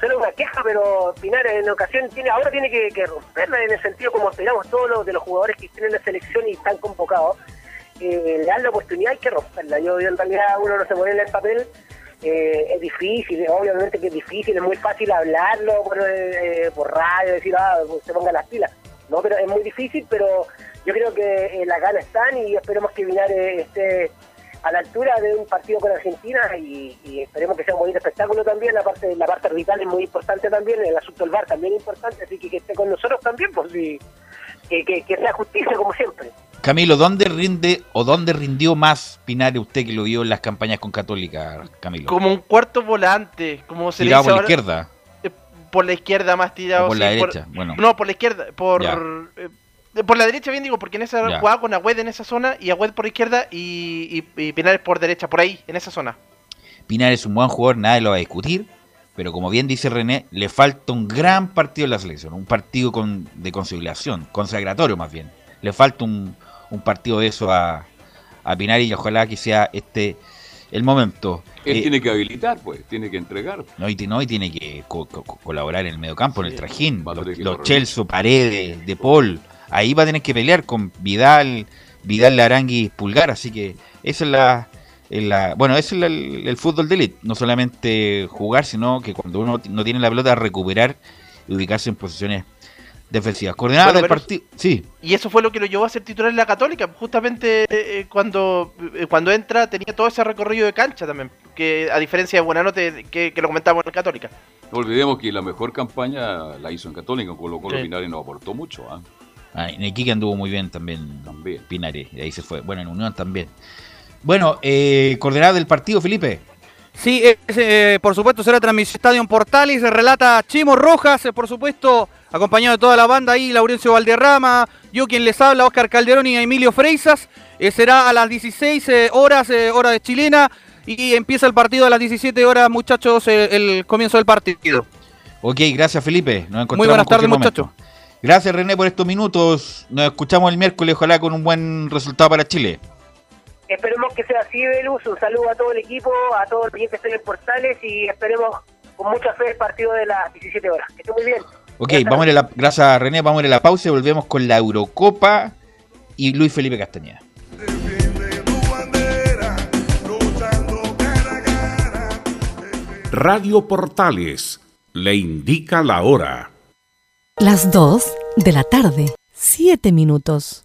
solo una queja, pero Pinares en ocasión tiene, ahora tiene que, romperla en el sentido como esperamos todos los de los jugadores que estén en la selección y están convocados. Eh, le dan la oportunidad, hay que romperla. Yo, en realidad uno no se pone en el papel, eh, es difícil, obviamente que es difícil, es muy fácil hablarlo por, eh, por radio, decir, ah, pues, se ponga las pilas. No, pero es muy difícil, pero yo creo que las ganas están y esperemos que Pinares esté a la altura de un partido con Argentina y, esperemos que sea un bonito espectáculo también. La parte la parte arbitral es muy importante también, el asunto del VAR también es importante, así que que esté con nosotros también, pues y, que, sea justicia como siempre. Camilo, ¿dónde rinde o dónde rindió más Pinares usted que lo vio en las campañas con Católica, Camilo? Como un cuarto volante, como se Tirado por la izquierda. Eh, por la izquierda más tirado. por la derecha, bueno. No, por la izquierda, por por la derecha bien digo, porque en esa jugaba con Agüed en esa zona y Agüed por izquierda y, Pinares por derecha, por ahí, en esa zona. Pinares es un buen jugador, nadie lo va a discutir, pero como bien dice René, le falta un gran partido en la selección, un partido con, de conciliación, consagratorio más bien. Le falta un, partido de eso a, a Pinares y ojalá que sea este el momento. Él eh, tiene que habilitar, pues, tiene que entregar. No, y, no, y tiene que colaborar en el mediocampo, en el trajín. Los, los Chelsea, Paredes, De Paul, ahí va a tener que pelear con Vidal, Vidal Larangui Pulgar, así que esa es la, la bueno, ese es el, fútbol de élite, no solamente jugar, sino que cuando uno no tiene la pelota recuperar y ubicarse en posiciones defensivas. Coordenada del partido, sí. Y eso fue lo que lo llevó a ser titular en la Católica, justamente eh, cuando eh, cuando entra tenía todo ese recorrido de cancha también, que a diferencia de Buenanote que, que lo comentamos en Católica. No olvidemos que la mejor campaña la hizo en Católica, con lo cual sí. no aportó mucho. ¿ah? Ah, en Iquique anduvo muy bien también, también. Pinares, y ahí se fue. Bueno, en Unión también. Bueno, eh, coordenada del partido, Felipe. Sí, eh, por supuesto será transmisión Estadio Portales, relata Chimo Rojas, eh, por supuesto, acompañado de toda la banda ahí, Laurencio Valderrama, yo quien les habla, Oscar Calderón y Emilio Freisas. Eh, será a las 16 horas, hora de chilena, y empieza el partido a las 17 horas, muchachos, el comienzo del partido. Ok, gracias Felipe. Nos encontramos Muy buenas tardes, muchachos. Gracias René por estos minutos. Nos escuchamos el miércoles, ojalá con un buen resultado para Chile. Esperemos que sea así, Velus. Un saludo a todo el equipo, a todos los que estén en Portales y esperemos con mucha fe el partido de las 17 horas. Que esté muy bien. Ok, vamos a la, gracias René, vamos a ir a la pausa y volvemos con la Eurocopa y Luis Felipe Castañeda. Radio Portales le indica la hora. Las 2 de la tarde, 7 minutos.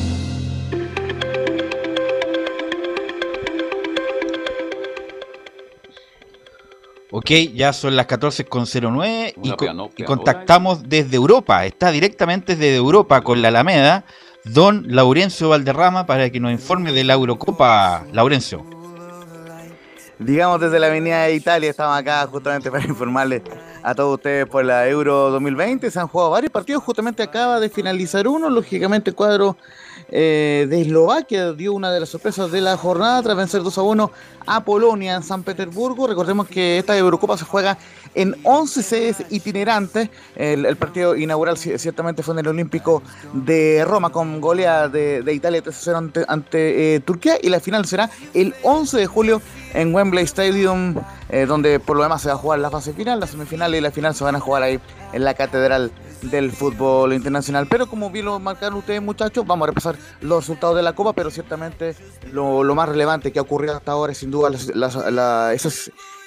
Ok, ya son las 14.09 y, co- y contactamos desde Europa. Está directamente desde Europa con la Alameda, don Laurencio Valderrama, para que nos informe de la Eurocopa. Laurencio. Digamos desde la Avenida de Italia, estamos acá justamente para informarles a todos ustedes por la Euro 2020. Se han jugado varios partidos, justamente acaba de finalizar uno, lógicamente el cuadro eh, de Eslovaquia dio una de las sorpresas de la jornada tras vencer 2 a 1 a Polonia en San Petersburgo. Recordemos que esta Eurocopa se juega en 11 sedes itinerantes. El, partido inaugural ci- ciertamente fue en el Olímpico de Roma con goleada de, Italia 3-0 ante, ante, eh, Turquía y la final será el 11 de julio en Wembley Stadium, eh, donde por lo demás se va a jugar la fase final, la semifinal y la final se van a jugar ahí en la catedral del fútbol internacional. Pero como bien lo marcaron ustedes muchachos, vamos a repasar los resultados de la Copa, pero ciertamente lo, lo más relevante que ha ocurrido hasta ahora es sin duda la, la- esa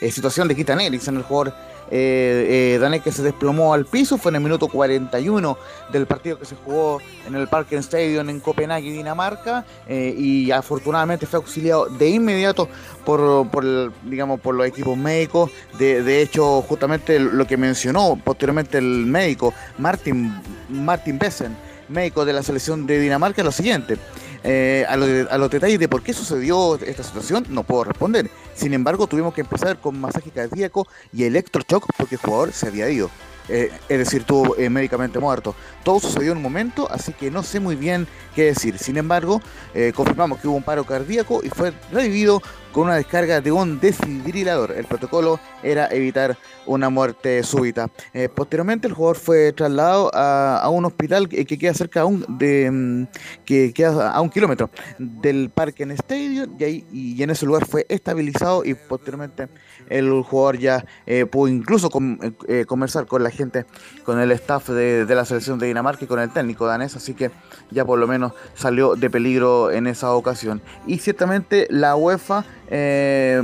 eh, situación de Kitan Eriksen, el jugador eh, eh, que se desplomó al piso, fue en el minuto 41 del partido que se jugó en el Parken Stadium en Copenhague, Dinamarca, eh, y afortunadamente fue auxiliado de inmediato por, por digamos, por los equipos médicos. De, de hecho, justamente lo que mencionó posteriormente el médico Martin, Martin Bessen, médico de la selección de Dinamarca, es lo siguiente. Eh, a, lo a los detalles de por qué sucedió esta situación no puedo responder. Sin embargo, tuvimos que empezar con masaje cardíaco y electroshock porque el jugador se había ido. Eh, es decir, estuvo eh, médicamente muerto. Todo sucedió en un momento, así que no sé muy bien qué decir. Sin embargo, eh, confirmamos que hubo un paro cardíaco y fue revivido con una descarga de un desfibrilador. El protocolo era evitar una muerte súbita. Eh, posteriormente, el jugador fue trasladado a, a un hospital que, que queda cerca un, de, mm, que queda a un kilómetro del Parque en Stadium y, ahí, y en ese lugar fue estabilizado y posteriormente el jugador ya eh, pudo incluso com- eh, conversar con la gente, con el staff de, la selección de Dinamarca y con el técnico danés, así que ya por lo menos salió de peligro en esa ocasión. Y ciertamente la UEFA eh,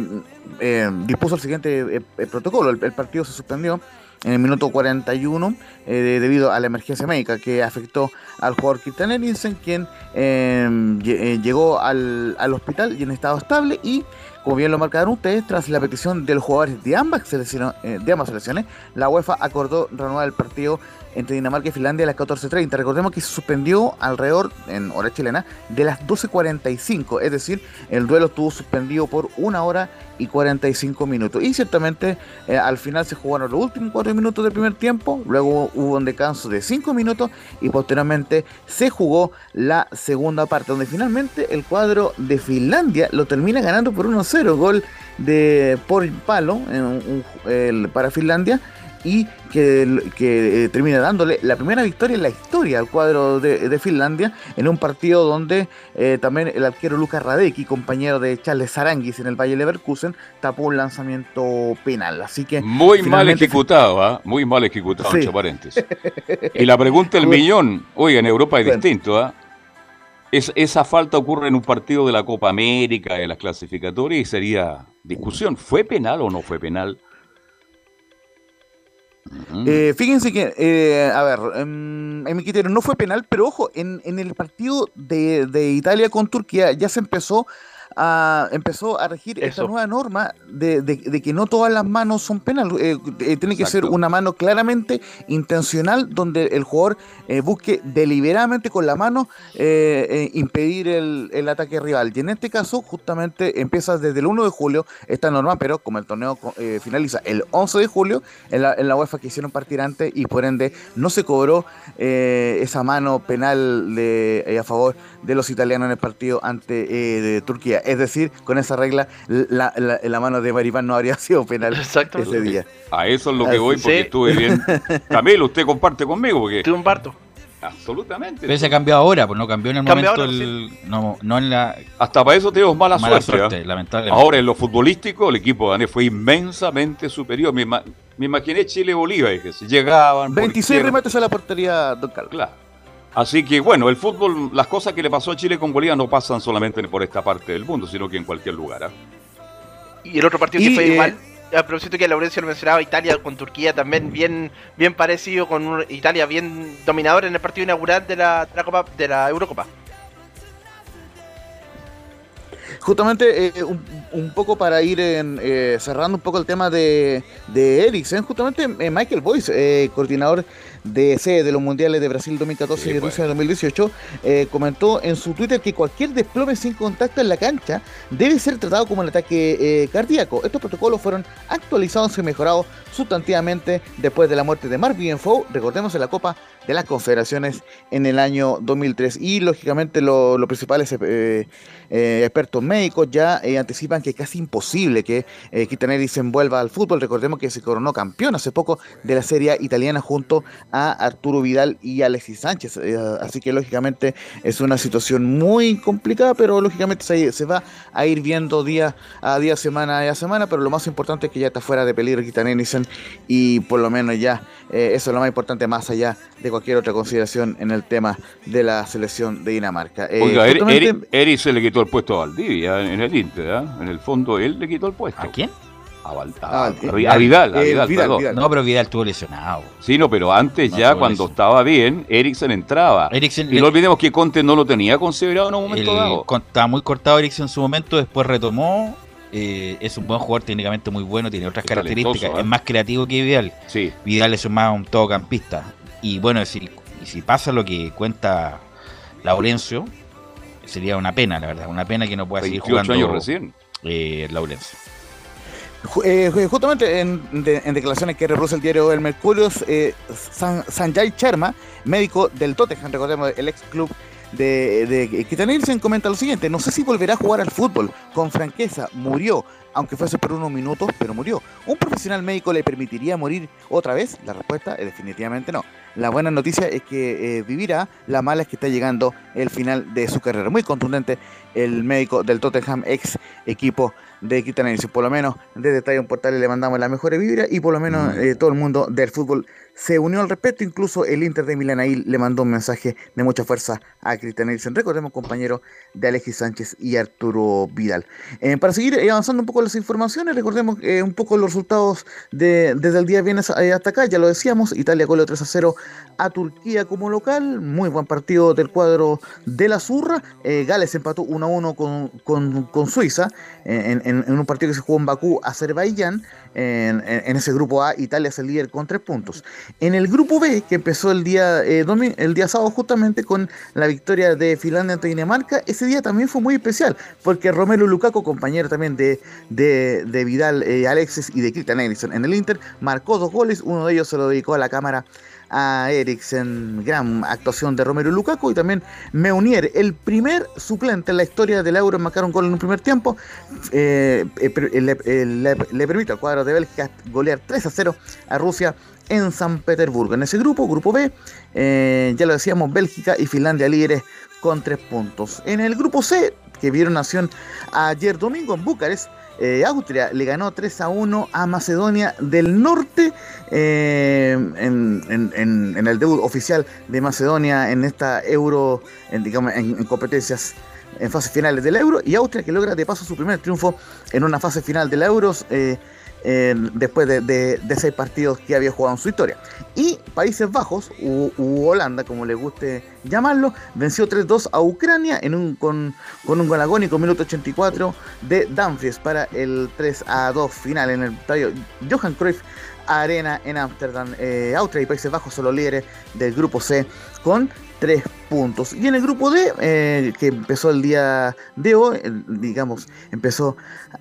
eh, dispuso el siguiente eh, eh, protocolo, el, partido se suspendió en el minuto 41 eh, de- debido a la emergencia médica que afectó al jugador Kirtan Eriksen, quien eh, lle- eh, llegó al, al hospital y en estado estable y como bien lo marcaron ustedes, tras la petición de los jugadores de ambas selecciones, eh, de ambas selecciones la UEFA acordó renovar el partido entre Dinamarca y Finlandia a las 14.30. Recordemos que se suspendió alrededor, en hora chilena, de las 12.45, es decir, el duelo estuvo suspendido por una hora y 45 minutos. Y ciertamente eh, al final se jugaron los últimos 4 minutos del primer tiempo, luego hubo un descanso de 5 minutos y posteriormente se jugó la segunda parte, donde finalmente el cuadro de Finlandia lo termina ganando por 1-0, gol de por palo para Finlandia y que, que, eh, termina dándole la primera victoria en la historia al cuadro de, de Finlandia en un partido donde eh, también el arquero Lucas Radecki, compañero de Charles Sarangis en el Valle Leverkusen, tapó un lanzamiento penal. Así que Muy mal ejecutado, ¿ah? Muy mal ejecutado, Sí. entre paréntesis. Y la pregunta del millón, oiga, en Europa es Bueno. distinto, ¿ah? Es- esa falta ocurre en un partido de la Copa América, de las clasificatorias, y sería discusión. ¿Fue penal o no fue penal? Eh, fíjense que, eh, a ver, em, en mi criterio no fue penal, pero ojo, en, en el partido de, de Italia con Turquía ya se empezó a, empezó a regir esta nueva norma de, de, que no todas las manos son penales. Eh, eh, tiene que ser una mano claramente intencional donde el jugador eh, busque deliberadamente con la mano impedir el, el, ataque rival. Y en este caso, justamente empieza desde el 1 de julio esta norma, pero como el torneo finaliza el 11 de julio, en la, en la UEFA quisieron partir antes y por ende no se cobró esa mano penal de, a favor de los italianos en el partido ante de Turquía. Es decir, con esa regla, la, la, mano de Maripán no habría sido penal ese día. A eso es lo que voy, porque estuve bien. Camilo, usted comparte conmigo. Porque... Te comparto. Absolutamente. Pero se ha cambiado ahora, pues no cambió en el momento. el, no, no en la. Hasta para eso tenemos mala, suerte. ¿ah? Ahora en lo futbolístico, el equipo danés fue inmensamente superior. Me, me imaginé Chile-Bolívar, que se llegaban. 26 remates a la portería, don Carlos. Claro. Así que bueno, el fútbol, las cosas que le pasó a Chile con Bolivia no pasan solamente por esta parte del mundo, sino que en cualquier lugar. ¿ah? Y el otro partido que fue eh, igual, a propósito que Laurencio lo mencionaba, Italia con Turquía también bien, bien parecido, con Italia bien dominador en el partido inaugural de la, de la Copa, de la Eurocopa. Justamente eh, un, poco para ir eh, cerrando un poco el tema de, de Eriksen, justamente Michael Boyce, coordinador de sede de los Mundiales de Brasil 2014 y Rusia 2018, eh, comentó en su Twitter que cualquier desplome sin contacto en la cancha debe ser tratado como un ataque eh, cardíaco. Estos protocolos fueron actualizados y mejorados sustantivamente después de la muerte de Mark Bienfo, recordemos en la Copa de las Confederaciones en el año 2003. Y lógicamente los principales eh, eh, expertos médicos ya eh, anticipan que es casi imposible que eh, se envuelva al fútbol. Recordemos que se coronó campeón hace poco de la Serie italiana junto a Arturo Vidal y Alexis Sánchez. así que lógicamente es una situación muy complicada, pero lógicamente se, va a ir viendo día a día, semana a semana. Pero lo más importante es que ya está fuera de peligro Kitan y por lo menos ya eso es lo más importante más allá de cualquier otra consideración en el tema de la selección de Dinamarca. Oiga, Eri, se le quitó el puesto a Valdivia en el Inter, ¿eh? En el fondo él le quitó el puesto. ¿A quién? A, a, Vidal, a Vidal, No, pero Vidal estuvo lesionado. Sí, no, pero antes ya cuando estaba bien, Eriksen entraba. y no olvidemos que Conte no lo tenía considerado en un momento dado. Estaba muy cortado Eriksen en su momento, después retomó. Eh, es un buen jugador técnicamente muy bueno, tiene otras características, es ¿eh? más creativo que Vidal. Sí. Vidal es más un todocampista. Y bueno, si, y si pasa lo que cuenta Laurencio, sería una pena, la verdad, una pena que no pueda seguir jugando años recién. Eh, Laurencio. Eh, justamente en, declaraciones que reproduce el diario El Mercurio, eh, Sanjay Sharma, médico del Tottenham, recordemos el ex club de, de comenta lo siguiente: No sé si volverá a jugar al fútbol. Con franqueza, murió, aunque fuese por unos minutos, pero murió. ¿Un profesional médico le permitiría morir otra vez? La respuesta es definitivamente no. La buena noticia es que eh, vivirá, la mala es que está llegando el final de su carrera. Muy contundente el médico del Tottenham, ex equipo de Quitaneris. Por lo menos desde Estadio Portal le mandamos la mejor vibra y por lo menos mm. eh, todo el mundo del fútbol se unió al respecto. Incluso el Inter de Milán ahí le mandó un mensaje de mucha fuerza a Nielsen. Recordemos, compañero de Alexis Sánchez y Arturo Vidal. Eh, para seguir avanzando un poco las informaciones, recordemos un poco los resultados de, desde el día viernes hasta acá. Ya lo decíamos, Italia goleó 3 a 0 a Turquía como local. Muy buen partido del cuadro de la Zurra. Eh, Gales empató 1 a 1 con, Suiza en, un partido que se jugó en Bakú, Azerbaiyán. En, ese grupo A, Italia es el líder con 3 puntos. En el grupo B, que empezó el día, eh, el día sábado justamente con la victoria de Finlandia ante Dinamarca, ese día también fue muy especial, porque Romelu Lukaku, compañero también de, de, Vidal, eh, Alexis y de Christian Eriksen en el Inter, marcó dos goles, uno de ellos se lo dedicó a la cámara a Eriksen, gran actuación de Romero Lukaku y también Meunier, el primer suplente en la historia del Euro en marcar un gol en un primer tiempo, eh, eh, eh, le, permite al cuadro de Bélgica golear 3 a 0 a Rusia en San Petersburgo. En ese grupo, grupo B, ya lo decíamos, Bélgica y Finlandia líderes con 3 puntos. En el grupo C, que vieron nación ayer domingo en Bucarest, eh, Austria le ganó 3 a 1 a Macedonia del Norte eh, en, el debut oficial de Macedonia en esta Euro, en, digamos, en, competencias en fases finales del Euro y Austria que logra de paso su primer triunfo en una fase final del Euro. Eh, después de, de, seis partidos que había jugado en su historia. Y Países Bajos, u, Holanda, como le guste llamarlo, venció 3-2 a Ucrania en un, con, con un gol agónico, minuto 84 de Dumfries para el 3-2 final en el estadio Johan Cruyff Arena en Ámsterdam. Eh, Austria y Países Bajos son los líderes del grupo C con 3 puntos. Y en el grupo D, eh, que empezó el día de hoy, digamos, empezó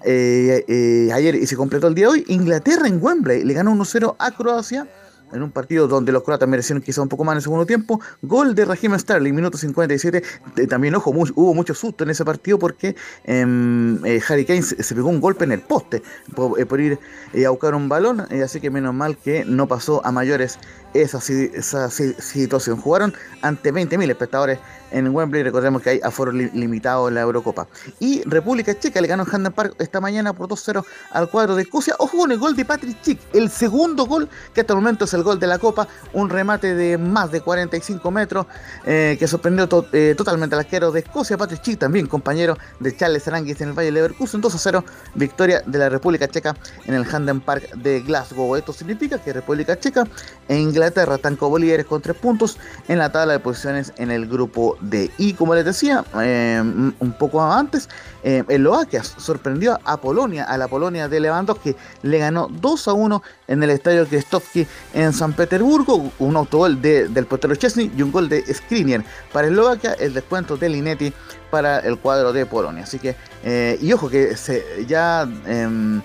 eh, eh, ayer y se completó el día de hoy, Inglaterra en Wembley le ganó 1-0 a Croacia en un partido donde los croatas merecieron quizá un poco más en el segundo tiempo. Gol de Raheem Sterling, minuto 57. También, ojo, hubo mucho susto en ese partido porque eh, Harry Kane se, pegó un golpe en el poste por, eh, por ir eh, a buscar un balón. así que menos mal que no pasó a mayores esa, esa situación. Jugaron ante 20.000 espectadores en Wembley. Recordemos que hay aforo li limitado en la Eurocopa. Y República Checa le ganó en Hampden Park esta mañana por 2-0 al cuadro de Escocia. Ojo con el gol de Patrick Chick, el segundo gol que hasta el momento es el gol de la Copa. Un remate de más de 45 metros eh, que sorprendió eh, totalmente al arquero de Escocia. Patrick Chick también compañero de Charles Aranguis en el Valle Leverkusen. 2-0 victoria de la República Checa en el Hampden Park de Glasgow. Esto significa que República Checa e Inglaterra están como líderes con 3 puntos en la tabla de posiciones en el grupo D. Y como les decía eh, un poco antes, eh, Eslovaquia sorprendió a Polonia, a la Polonia de Lewandowski, le ganó 2 a 1 en el estadio Kristofki en San Petersburgo, un autogol de, del portero Chesney y un gol de Skriniar para Eslovaquia, el descuento de Linetti para el cuadro de Polonia. Así que, eh, y ojo que se, ya... Eh,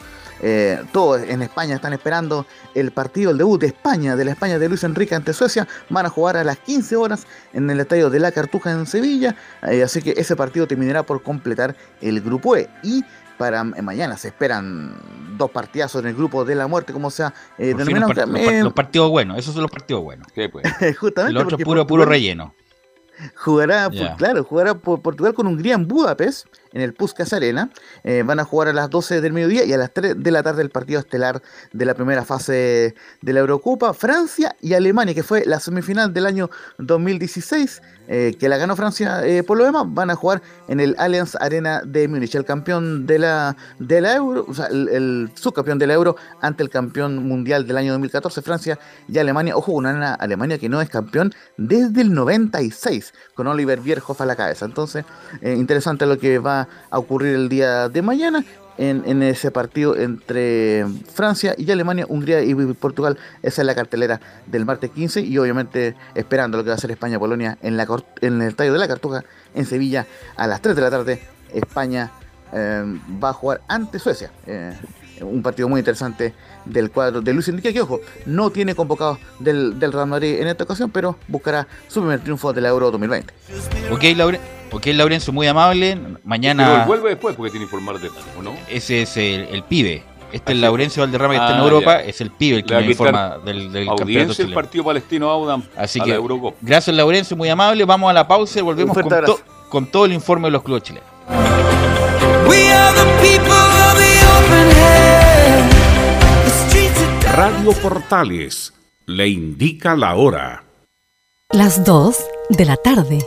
eh, todos en España están esperando el partido, el debut de España, de la España de Luis Enrique ante Suecia. Van a jugar a las 15 horas en el estadio de la Cartuja en Sevilla. Eh, así que ese partido terminará por completar el grupo E. Y para mañana se esperan dos partidazos en el grupo de la muerte, como sea eh, denominado. Los, part los, partidos buenos, esos son los partidos buenos. Sí, pues. Justamente. El otro puro, puro relleno. Jugará, yeah. claro, jugará por Portugal con Hungría en Budapest, en el Puskas Arena. Eh, van a jugar a las 12 del mediodía y a las 3 de la tarde el partido estelar de la primera fase de la Eurocopa. Francia y Alemania, que fue la semifinal del año 2016, eh, que la ganó Francia eh, por lo demás, van a jugar en el Allianz Arena de Múnich. El campeón de la, de la Euro, o sea, el, el, subcampeón de la Euro ante el campeón mundial del año 2014, Francia y Alemania. Ojo, una Alemania que no es campeón desde el 96 con Oliver Bierhoff a la cabeza. Entonces, interesante lo que va a ocurrir el día de mañana en, ese partido entre Francia y Alemania, Hungría y Portugal. Esa es la cartelera del martes 15 y obviamente esperando lo que va a hacer España-Polonia en, la, en el estadio de la Cartuja en Sevilla a las 3 de la tarde. España eh, va a jugar ante Suecia. Eh, un partido muy interesante del cuadro de Luis Enrique, que ojo, no tiene convocado del, del Real Madrid en esta ocasión, pero buscará su primer triunfo de la Euro 2020. Ok, Laure, ok, Laurencio, muy amable. Mañana. Pero vuelve después porque tiene que informar de ¿o no? Ese es el, el pibe. Este es Laurencio Valderrama que ah, está en Europa, ya. es el pibe el que me informa del, del campeonato el partido palestino Audam Así que, gracias Laurencio, muy amable. Vamos a la pausa y volvemos con, to, con, todo el informe de los clubes chilenos. Radio Portales le indica la hora. Las 2 de la tarde,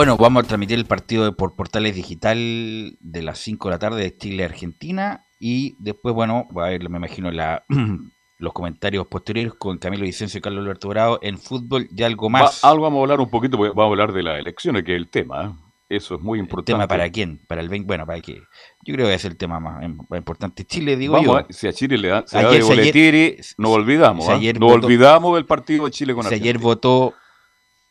Bueno, vamos a transmitir el partido por Portales Digital de las 5 de la tarde de Chile-Argentina. Y después, bueno, va a haber, me imagino, la, los comentarios posteriores con Camilo Vicencio y Carlos Alberto Bravo en fútbol y algo más. algo vamos a hablar un poquito, porque vamos a hablar de las elecciones, que es el tema. ¿eh? Eso es muy importante. ¿El tema para quién? Para el 20, bueno, para qué. Yo creo que es el tema más, importante. Chile, digo yo. si a Chile le da, se ayer, da de nos olvidamos. ¿ah? nos olvidamos del partido de Chile con si ayer votó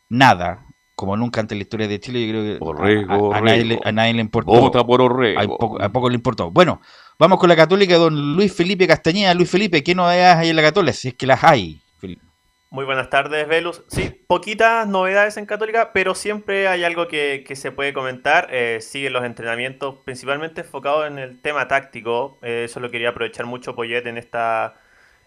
nada, como nunca ante la historia de Chile, yo creo que a, nadie, le, importó. Vota por Orrego. A poco, le importó. Bueno, vamos con la católica, don Luis Felipe Castañeda. Luis Felipe, ¿qué novedades hay en la católica? Si es que las hay. Muy buenas tardes, Velus. Sí, poquitas novedades en Católica, pero siempre hay algo que, se puede comentar. Eh, siguen los entrenamientos, principalmente enfocados en el tema táctico. Eh, eso lo quería aprovechar mucho Poyet en esta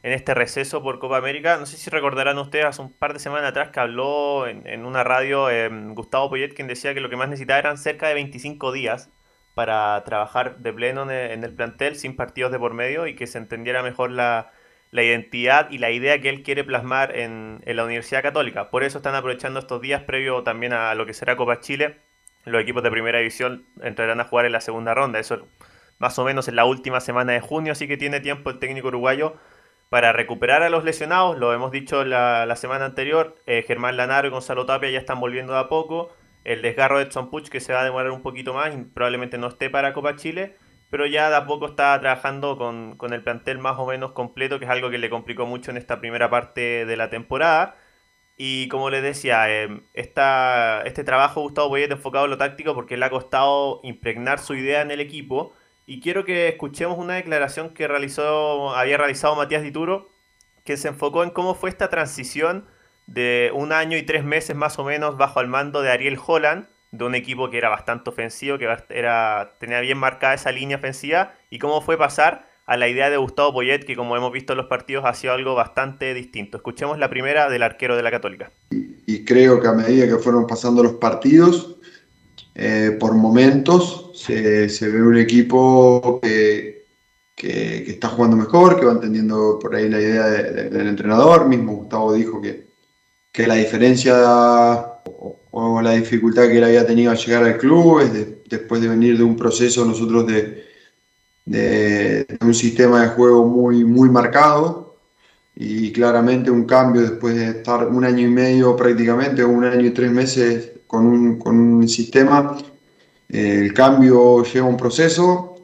en este receso por Copa América. No sé si recordarán ustedes hace un par de semanas atrás que habló en, una radio em, Gustavo Poyet, quien decía que lo que más necesitaba eran cerca de 25 días para trabajar de pleno en el, plantel sin partidos de por medio y que se entendiera mejor la, identidad y la idea que él quiere plasmar en, en, la Universidad Católica. Por eso están aprovechando estos días previo también a lo que será Copa Chile. Los equipos de primera división entrarán a jugar en la segunda ronda. Eso más o menos en la última semana de junio, así que tiene tiempo el técnico uruguayo para recuperar a los lesionados, lo hemos dicho la, semana anterior, eh, Germán Lanaro y Gonzalo Tapia ya están volviendo de a poco. El desgarro de Edson que se va a demorar un poquito más y probablemente no esté para Copa Chile, pero ya de a poco está trabajando con, el plantel más o menos completo, que es algo que le complicó mucho en esta primera parte de la temporada. Y como les decía, eh, este trabajo Gustavo Boyet enfocado en lo táctico porque le ha costado impregnar su idea en el equipo y quiero que escuchemos una declaración que realizó, había realizado Matías Dituro, que se enfocó en cómo fue esta transición de un año y tres meses más o menos bajo el mando de Ariel Holland, de un equipo que era bastante ofensivo, que era, tenía bien marcada esa línea ofensiva, y cómo fue pasar a la idea de Gustavo Poyet, que como hemos visto en los partidos ha sido algo bastante distinto. Escuchemos la primera del arquero de la Católica. Y creo que a medida que fueron pasando los partidos, eh, por momentos se, ve un equipo que, que, está jugando mejor, que va entendiendo por ahí la idea del entrenador. Mismo Gustavo dijo que, que la diferencia o, la dificultad que él había tenido al llegar al club es después de venir de un proceso nosotros de, de, un sistema de juego muy, muy marcado y claramente un cambio después de estar un año y medio prácticamente, un año y tres meses con un, con un sistema, eh, el cambio lleva un proceso.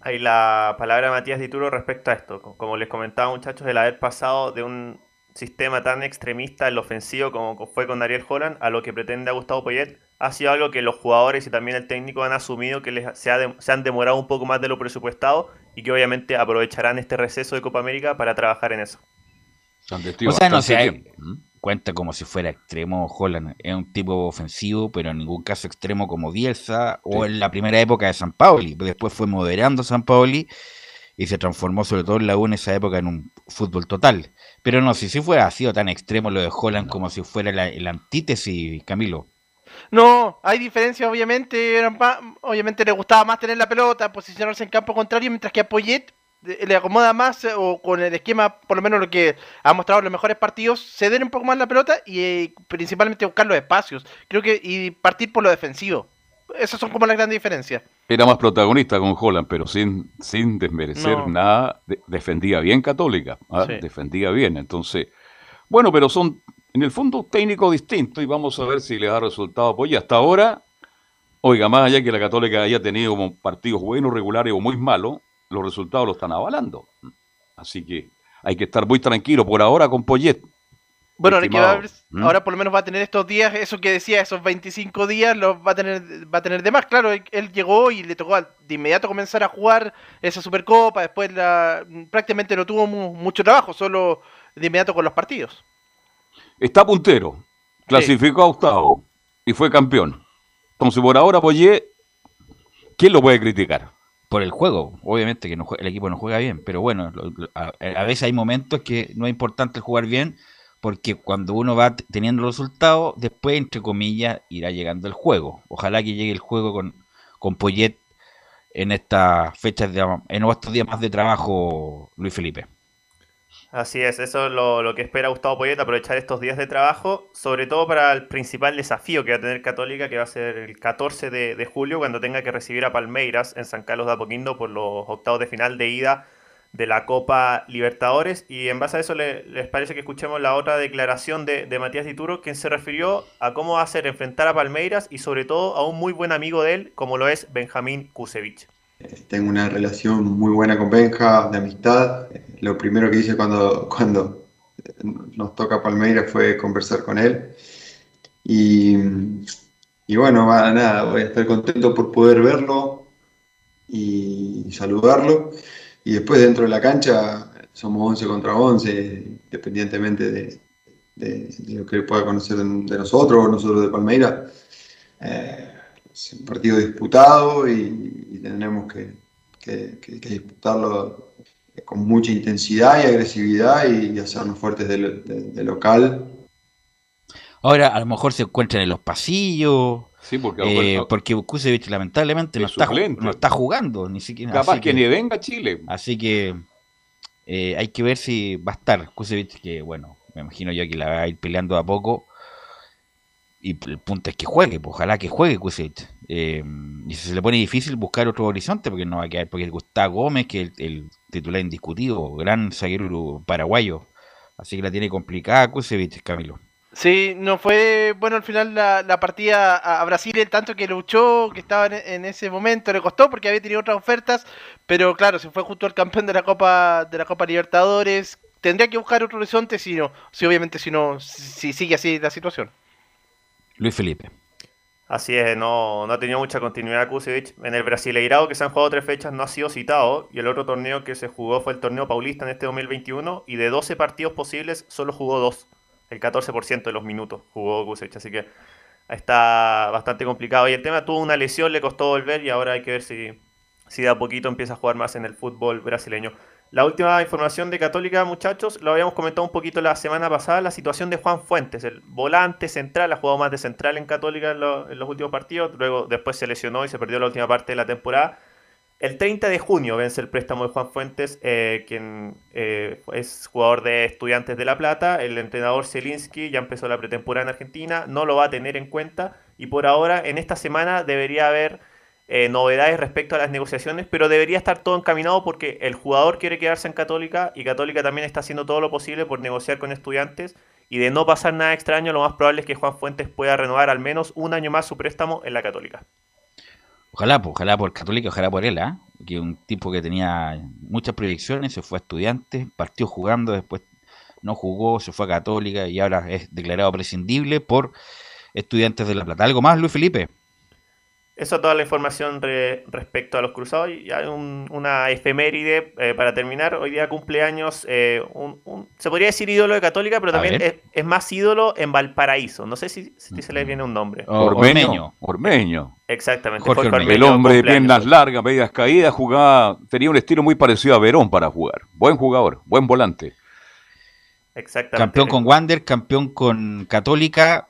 Ahí la palabra de Matías Dituro respecto a esto. Como les comentaba muchachos, el haber pasado de un sistema tan extremista en lo ofensivo como fue con Dariel Holland a lo que pretende Gustavo Poyet ha sido algo que los jugadores y también el técnico han asumido que les, se, se, han demorado un poco más de lo presupuestado y que obviamente aprovecharán este receso de Copa América para trabajar en eso. O sea, no sé, cuenta como si fuera extremo Holland. Es un tipo ofensivo, pero en ningún caso extremo como Bielsa o en la primera época de San Paoli. Después fue moderando San Paoli y se transformó sobre todo en la U en esa época en un fútbol total. Pero no, si sí fuera sido tan extremo lo de Holland como si fuera la, antítesis, Camilo. No, hay diferencias obviamente. Obviamente le gustaba más tener la pelota, posicionarse en campo contrario, mientras que a Poyet le acomoda más eh, o con el esquema, por lo menos lo que ha mostrado en los mejores partidos, ceder un poco más la pelota y eh, principalmente buscar los espacios. Creo que y partir por lo defensivo. Esas son como las grandes diferencias. Era más protagonista con Holland, pero sin, sin desmerecer nada, defendía bien Católica, ¿ah? defendía bien. Entonces, bueno, pero son en el fondo técnico distinto y vamos a ver si le da resultado. Pues y hasta ahora, oiga, más allá que la Católica haya tenido partidos buenos, regulares o muy malos, los resultados lo están avalando. Así que hay que estar muy tranquilo por ahora con Poyet. Bueno, ¿Mm? ahora por lo menos va a tener estos días, eso que decía, esos 25 días los va a tener va a tener de más. Claro, él, llegó y le tocó de inmediato comenzar a jugar esa Supercopa, después la, prácticamente no tuvo mucho trabajo, solo de inmediato con los partidos. Está puntero, clasificó a octavo y fue campeón. Entonces por ahora Poyet, ¿quién lo puede criticar? Por el juego. Obviamente que el equipo no juega bien, pero bueno, a, veces hay momentos que no es importante jugar bien, porque cuando uno va teniendo resultados, después, entre comillas, irá llegando el juego. Ojalá que llegue el juego con, con Poyet en estas fechas, de, en estos días más de trabajo, Luis Felipe. Así es, eso es lo, que espera Gustavo Poyet, aprovechar estos días de trabajo, sobre todo para el principal desafío que va a tener Católica, que va a ser el 14 de, julio, cuando tenga que recibir a Palmeiras en San Carlos de Apoquindo por los octavos de final de ida de la Copa Libertadores. Y en base a eso, ¿les parece que escuchemos la otra declaración de, de Matías Dituro, quien se refirió a cómo va a ser enfrentar a Palmeiras y sobre todo a un muy buen amigo de él, como lo es Benjamín Kusevich? Tengo una relación muy buena con Benja, de amistad. Lo primero que hice cuando, cuando nos toca Palmeiras fue conversar con él. Y, y bueno, nada, voy a estar contento por poder verlo y saludarlo. Y después dentro de la cancha somos 11 contra 11, independientemente de, de, lo que pueda conocer de, nosotros o nosotros de Palmeiras. Eh, es un partido disputado y, tenemos que, disputarlo con mucha intensidad y agresividad y, hacernos fuertes de, local. Ahora a lo mejor se encuentran en los pasillos. Sí, porque, eh, porque Kusevich lamentablemente no está, no está, jugando ni siquiera. Capaz que, ni venga a Chile. Así que eh, hay que ver si va a estar Kusevich, que bueno, me imagino yo que la va a ir peleando a poco y el punto es que juegue, pues, ojalá que juegue Kusevich. Eh, y si se le pone difícil buscar otro horizonte, porque no va a quedar, porque Gustavo Gómez, que es el, titular indiscutido, gran zaguero paraguayo, así que la tiene complicada Kusevich, Camilo. Sí, no fue bueno al final la, partida a, Brasil, el tanto que luchó, que estaba en, ese momento, le costó porque había tenido otras ofertas, pero claro, se fue justo al campeón de la Copa de la Copa Libertadores. Tendría que buscar otro horizonte si no, si obviamente si no, si sigue así la situación. Luis Felipe. Así es, no, no ha tenido mucha continuidad Kusevich. En el Brasileirado, que se han jugado tres fechas, no ha sido citado. Y el otro torneo que se jugó fue el torneo paulista en este 2021. Y de 12 partidos posibles, solo jugó dos. El 14% de los minutos jugó Kusevich. Así que está bastante complicado. Y el tema tuvo una lesión, le costó volver. Y ahora hay que ver si, si de a poquito empieza a jugar más en el fútbol brasileño. La última información de Católica, muchachos, lo habíamos comentado un poquito la semana pasada, la situación de Juan Fuentes, el volante central, ha jugado más de central en Católica en, los últimos partidos, luego después se lesionó y se perdió la última parte de la temporada. El 30 de junio vence el préstamo de Juan Fuentes, eh, quien eh, es jugador de Estudiantes de La Plata. El entrenador Zielinski ya empezó la pretemporada en Argentina, no lo va a tener en cuenta y por ahora en esta semana debería haber eh, novedades respecto a las negociaciones, pero debería estar todo encaminado porque el jugador quiere quedarse en Católica y Católica también está haciendo todo lo posible por negociar con estudiantes y de no pasar nada extraño, lo más probable es que Juan Fuentes pueda renovar al menos un año más su préstamo en la Católica. Ojalá, pues, ojalá por Católica, ojalá por él, ¿eh? que un tipo que tenía muchas proyecciones, se fue a estudiantes, partió jugando, después no jugó, se fue a Católica y ahora es declarado prescindible por estudiantes de La Plata. ¿Algo más, Luis Felipe? Eso es toda la información respecto a los cruzados. Y hay una efeméride eh, para terminar. Hoy día cumpleaños, eh, un, se podría decir ídolo de Católica, pero también es, más ídolo en Valparaíso. No sé si, se le viene un nombre. Ormeño. Ormeño. Exactamente. Jorge el hombre de piernas largas, medias caídas, jugaba, tenía un estilo muy parecido a Verón para jugar. Buen jugador, buen volante. Exactamente. Campeón con Wander, campeón con Católica,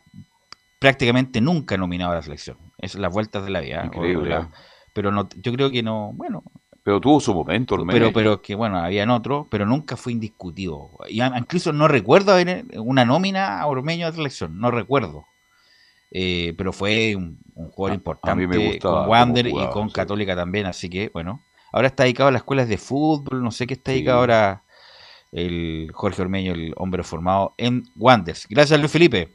prácticamente nunca nominado a la selección. Es las vueltas de la vida. Increíble. pero no, yo creo que no, bueno, Pero tuvo su momento, Ormeño. Pero, pero que bueno, habían otros, pero nunca fue indiscutido. Y incluso no recuerdo haber una nómina a Ormeño de selección, no recuerdo. Eh, pero fue un, un jugador importante me con Wander y con sí. Católica también, así que bueno. Ahora está dedicado a las escuelas de fútbol, no sé qué está dedicado ahora el Jorge Ormeño, el hombre formado en Wanders. Gracias, Luis Felipe.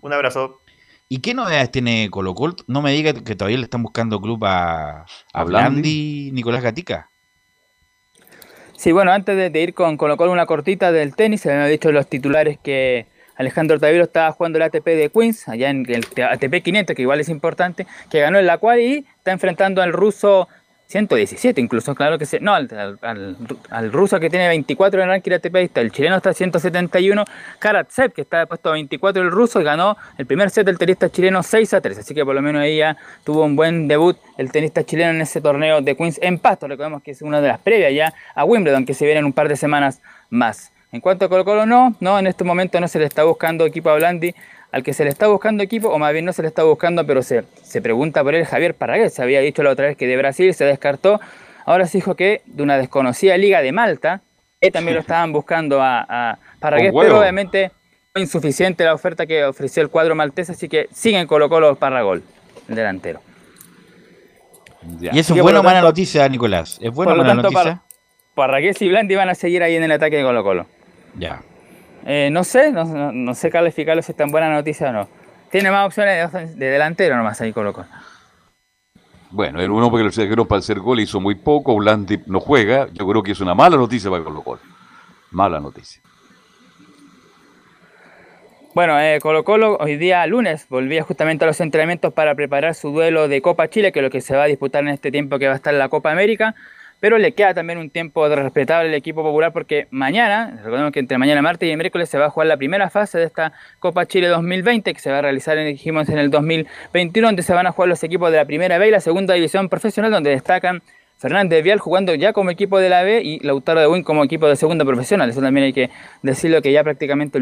Un abrazo. ¿Y qué novedades tiene Colo Colo? No me diga que todavía le están buscando club a, a ¿A Blandi? Nicolás Gatica. Sí, bueno, antes de, de ir con Colo Colo una cortita del tenis, se me habían dicho los titulares que Alejandro Taviro estaba jugando el ATP de Queens, allá en el ATP 500, que igual es importante, que ganó en la cual y está enfrentando al ruso 117 incluso, claro que sí. No, al, al- ruso que tiene 24 en el ranking ATP, ahí está, el chileno está 171, Karatsev que está puesto a 24 el ruso ganó el primer set del tenista chileno 6 a 3, así que por lo menos ahí ya tuvo un buen debut el tenista chileno en ese torneo de Queens en Pasto, recordemos que es una de las previas ya a Wimbledon que se viene en un par de semanas más. En cuanto a Colo Colo, no, no, en este momento no se le está buscando equipo a Blandi. Al que se le está buscando equipo, o más bien no se le está buscando, pero se, se pregunta por él Javier Parragués. Se había dicho la otra vez que de Brasil se descartó. Ahora se dijo que de una desconocida liga de Malta, que también lo estaban buscando a, a Parragués, pero obviamente fue insuficiente la oferta que ofreció el cuadro maltés, así que siguen Colo Colo Parragol, el delantero. ¿Y eso es buena o mala noticia, Nicolás? ¿Es buena o por lo mala tanto, noticia? Par- Parragués y Blandi van a seguir ahí en el ataque de Colo Colo. Ya. Eh, no sé, no, no- no sé calificarlo si es tan buena noticia o no. Tiene más opciones de, delantero nomás ahí Colo Colo. Bueno, el uno porque lo trajeron para hacer gol hizo muy poco, Blandi no juega, yo creo que es una mala noticia para Colo Colo. Mala noticia. Bueno, eh, Colo Colo hoy día lunes volvía justamente a los entrenamientos para preparar su duelo de Copa Chile, que es lo que se va a disputar en este tiempo que va a estar la Copa América. Pero le queda también un tiempo respetable al equipo popular porque mañana, recordemos que entre mañana martes y miércoles se va a jugar la primera fase de esta Copa Chile 2020 que se va a realizar, en- dijimos, en el 2021, donde se van a jugar los equipos de la primera B y la segunda división profesional, donde destacan Fernández Vial jugando ya como equipo de la B y Lautaro de Win como equipo de segunda profesional. Eso también hay que decirlo que ya prácticamente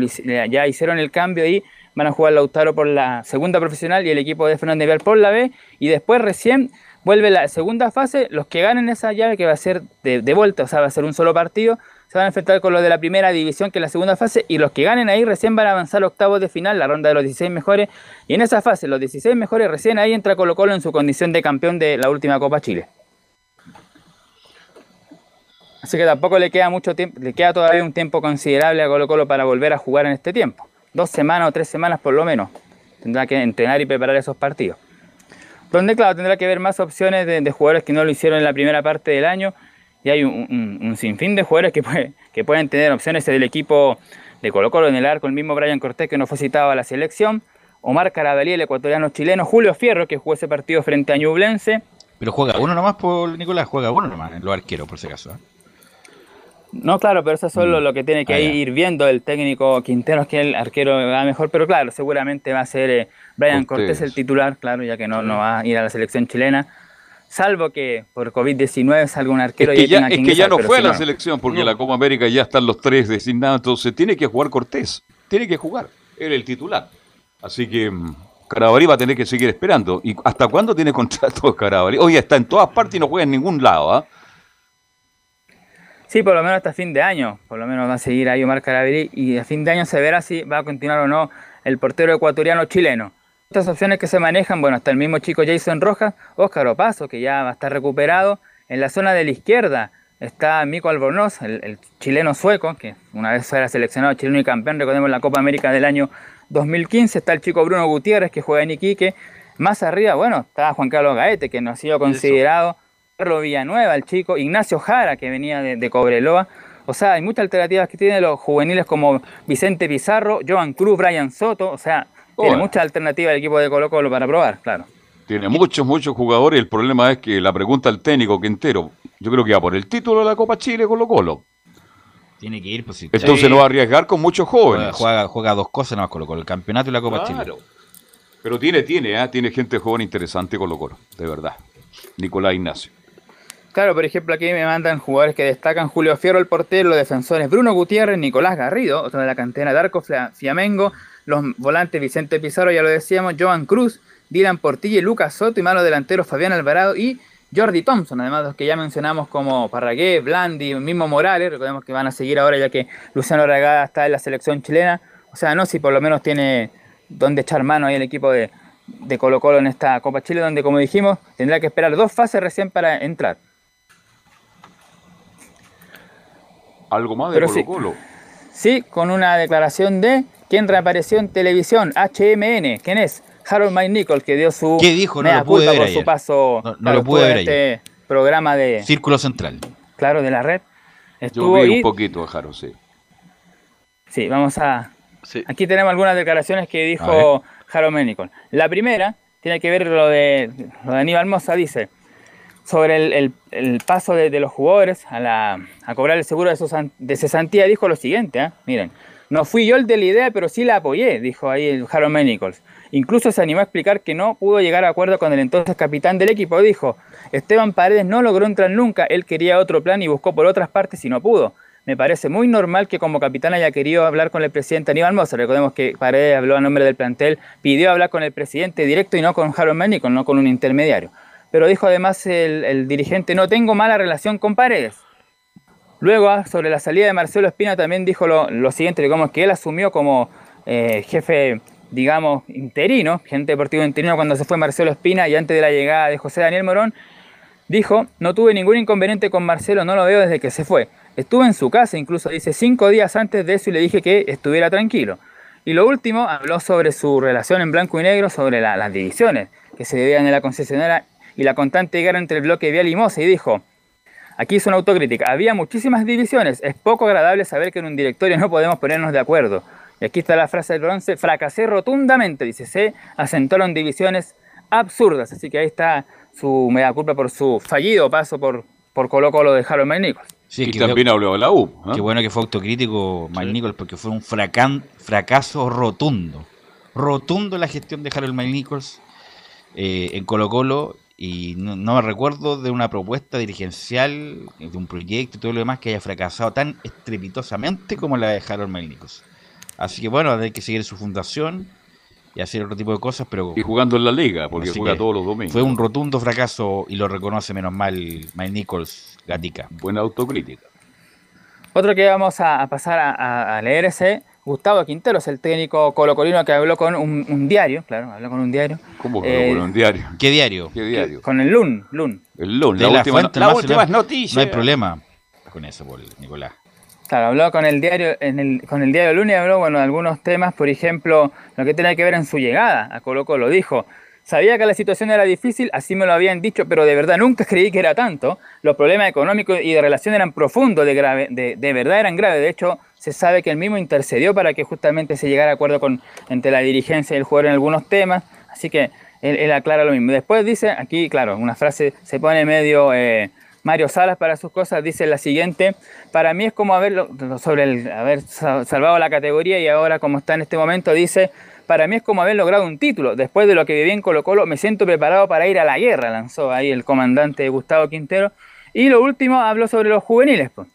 ya hicieron el cambio y van a jugar Lautaro por la segunda profesional y el equipo de Fernández Vial por la B. Y después recién vuelve la segunda fase. Los que ganen esa llave, que va a ser de, de vuelta, o sea, va a ser un solo partido, se van a enfrentar con los de la primera división, que es la segunda fase. Y los que ganen ahí recién van a avanzar a octavos de final, la ronda de los 16 mejores. Y en esa fase, los 16 mejores, recién ahí entra Colo Colo en su condición de campeón de la última Copa Chile. Así que tampoco le queda mucho tiempo, le queda todavía un tiempo considerable a Colo Colo para volver a jugar en este tiempo. Dos semanas o tres semanas por lo menos. Tendrá que entrenar y preparar esos partidos. Donde, claro, tendrá que haber más opciones de, jugadores que no lo hicieron en la primera parte del año. Y hay un, un- un sinfín de jugadores que, que pueden tener opciones del equipo de Colo Colo en el arco, el mismo Brian Cortés que no fue citado a la selección. Omar Carabalí, el ecuatoriano chileno. Julio Fierro, que jugó ese partido frente a Ñublense. Pero juega uno nomás por Nicolás, juega uno nomás, los arqueros, por si acaso. ¿eh? No, claro, pero eso es solo lo que tiene que Ah, ir viendo el técnico Quinteros, que el arquero va mejor, pero claro, seguramente va a ser eh, Brian Cortés. Cortés el titular, claro, ya que no, no va a ir a la selección chilena, salvo que por COVID-19 salga un arquero Es y que ahí ya, es que ya no fue a si la no. selección porque la Copa América ya están los tres designados, entonces tiene que jugar Cortés, tiene que jugar, él el titular. Así que mm, Carabalí va a tener que seguir esperando. ¿Y hasta cuándo tiene contrato Carabalí? Oye, está en todas partes y no juega en ningún lado, ¿ah? Sí, por lo menos hasta fin de año, por lo menos va a seguir ahí Omar Carabalí y a fin de año se verá si va a continuar o no el portero ecuatoriano chileno. Estas opciones que se manejan, bueno, hasta el mismo chico Jason Rojas, Óscar Opaso, que ya va a estar recuperado. En la zona de la izquierda está Mico Albornoz, el, el chileno sueco, que una vez era seleccionado chileno y campeón, recordemos la Copa América del año 2015. Está el chico Bruno Gutiérrez, que juega en Iquique. Más arriba, bueno, está Juan Carlos Gaete, que no ha sido considerado. Carlos Villanueva, el chico, Ignacio Jara, que venía de, de Cobreloa. O sea, hay muchas alternativas que tienen los juveniles como Vicente Pizarro, Joan Cruz, Brian Soto. O sea, tiene muchas alternativas el equipo de Colo Colo para probar, claro. Tiene muchos, muchos jugadores. El problema es que la pregunta al técnico Quintero, yo creo que va por el título de la Copa Chile Colo Colo. Tiene que ir, pues si Entonces no va a arriesgar con muchos jóvenes. Juega, dos cosas nomás Colo Colo, el campeonato y la Copa Claro. Chile. Pero tiene, tiene, ¿ah? tiene gente joven interesante Colo Colo, de verdad. Nicolás Ignacio. Claro, por ejemplo, aquí me mandan jugadores que destacan Julio Fierro, el portero, los defensores Bruno Gutiérrez, Nicolás Garrido, otro de la cantera de Arco, Fla- Fiamengo, los volantes Vicente Pizarro, ya lo decíamos, Joan Cruz, Dylan Portilla y Lucas Soto, y malos delanteros Fabián Alvarado y Jordi Thompson, además de los que ya mencionamos como Parragué, Blandi, mismo Morales, recordemos que van a seguir ahora ya que Luciano Regada está en la selección chilena. O sea, no si por lo menos tiene donde echar mano ahí el equipo de, de Colo Colo en esta Copa Chile, donde como dijimos, tendrá que esperar dos fases recién para entrar. Algo más de Pero Colo sí. Colo. Sí, con una declaración de quien reapareció en televisión, HMN, ¿quién es? Harold Mike Nichols, que dio su ¿Qué dijo? No lo pude culpa ver por su ayer. paso No- no claro, lo pude ver este programa de, Círculo Central. claro, de la red. Yo Estuvo vi y- un poquito de Jaro, sí. Sí, vamos a. Aquí tenemos algunas declaraciones que dijo Harold Menicol. La primera tiene que ver lo de, lo de Aníbal Mosa, dice, sobre el, paso de, los jugadores a, la, cobrar el seguro de, cesantía, dijo lo siguiente, ¿ah? miren, no fui yo el de la idea, pero sí la apoyé, dijo ahí el Harold Menicol. Incluso se animó a explicar que no pudo llegar a acuerdo con el entonces capitán del equipo, dijo, Esteban Paredes no logró entrar nunca, él quería otro plan y buscó por otras partes y no pudo. Me parece muy normal que como capitán haya querido hablar con el presidente Aníbal Mosa. Recordemos que Paredes habló a nombre del plantel, pidió hablar con el presidente directo y no con Harold Menicol, no con un intermediario. Pero dijo además el, dirigente, no tengo mala relación con Paredes. Luego, ah, sobre la salida de Marcelo Espina, también dijo lo, siguiente, digamos que él asumió como eh, jefe, digamos, interino, gente deportivo interino cuando se fue Marcelo Espina y antes de la llegada de José Daniel Morón, dijo, no tuve ningún inconveniente con Marcelo, no lo veo desde que se fue. Estuve en su casa, incluso dice, cinco días antes de eso y le dije que estuviera tranquilo. Y lo último, habló sobre su relación en blanco y negro, sobre la- las divisiones que se debían en la concesionaria y la constante guerra entre el bloque Vial y Mosa, y dijo, Aquí hizo una autocrítica. Había muchísimas divisiones. Es poco agradable saber que en un directorio no podemos ponernos de acuerdo. Y aquí está la frase del bronce. Fracasé rotundamente, dice. Se asentaron divisiones absurdas. Así que ahí está su mea culpa por su fallido paso por, por Colo Colo de Harold Mike Nichols. Sí, y que también habló de la U. ¿ah? Qué bueno que fue autocrítico Mike Nichols porque fue un fracan- fracaso rotundo. Rotundo la gestión de Harold Mike Nichols eh, en Colo Colo y no, no me recuerdo de una propuesta dirigencial, de un proyecto y todo lo demás que haya fracasado tan estrepitosamente como la de Harold Mike Nichols. Así que bueno, hay que seguir su fundación y hacer otro tipo de cosas, pero... Y jugando en la liga, porque Así juega todos los domingos. Fue un rotundo fracaso y lo reconoce menos mal Mike Nichols Gatica. Buena autocrítica. Otro que vamos a, pasar a, a- a leer es Gustavo Quinteros, el técnico colocolino que habló con un, un diario, claro, habló con un diario. ¿Cómo que Eh, con un diario? ¿Qué diario? ¿Qué diario? Con el LUN, LUN. El LUN, De la, la última, fuente, la nomás, últimas no- noticias. No hay problema con eso, Nicolás. Claro, habló con el diario, en el, con el diario Lunes, habló bueno, de algunos temas, por ejemplo, lo que tiene que ver en su llegada a Colo Colo. Dijo, sabía que la situación era difícil, así me lo habían dicho, pero de verdad nunca creí que era tanto. Los problemas económicos y de relación eran profundos, de, grave, de, de verdad eran graves. De hecho, se sabe que él mismo intercedió para que justamente se llegara a acuerdo con, entre la dirigencia y el jugador en algunos temas. Así que él, aclara lo mismo. Después dice, aquí, claro, una frase se pone medio... eh, Mario Salas para sus cosas dice la siguiente, para mí es como haberlo, sobre el haber sa- salvado la categoría y ahora como está en este momento dice, para mí es como haber logrado un título, después de lo que viví en Colo Colo me siento preparado para ir a la guerra, lanzó ahí el comandante Gustavo Quintero. Y lo último habló sobre los juveniles. pues.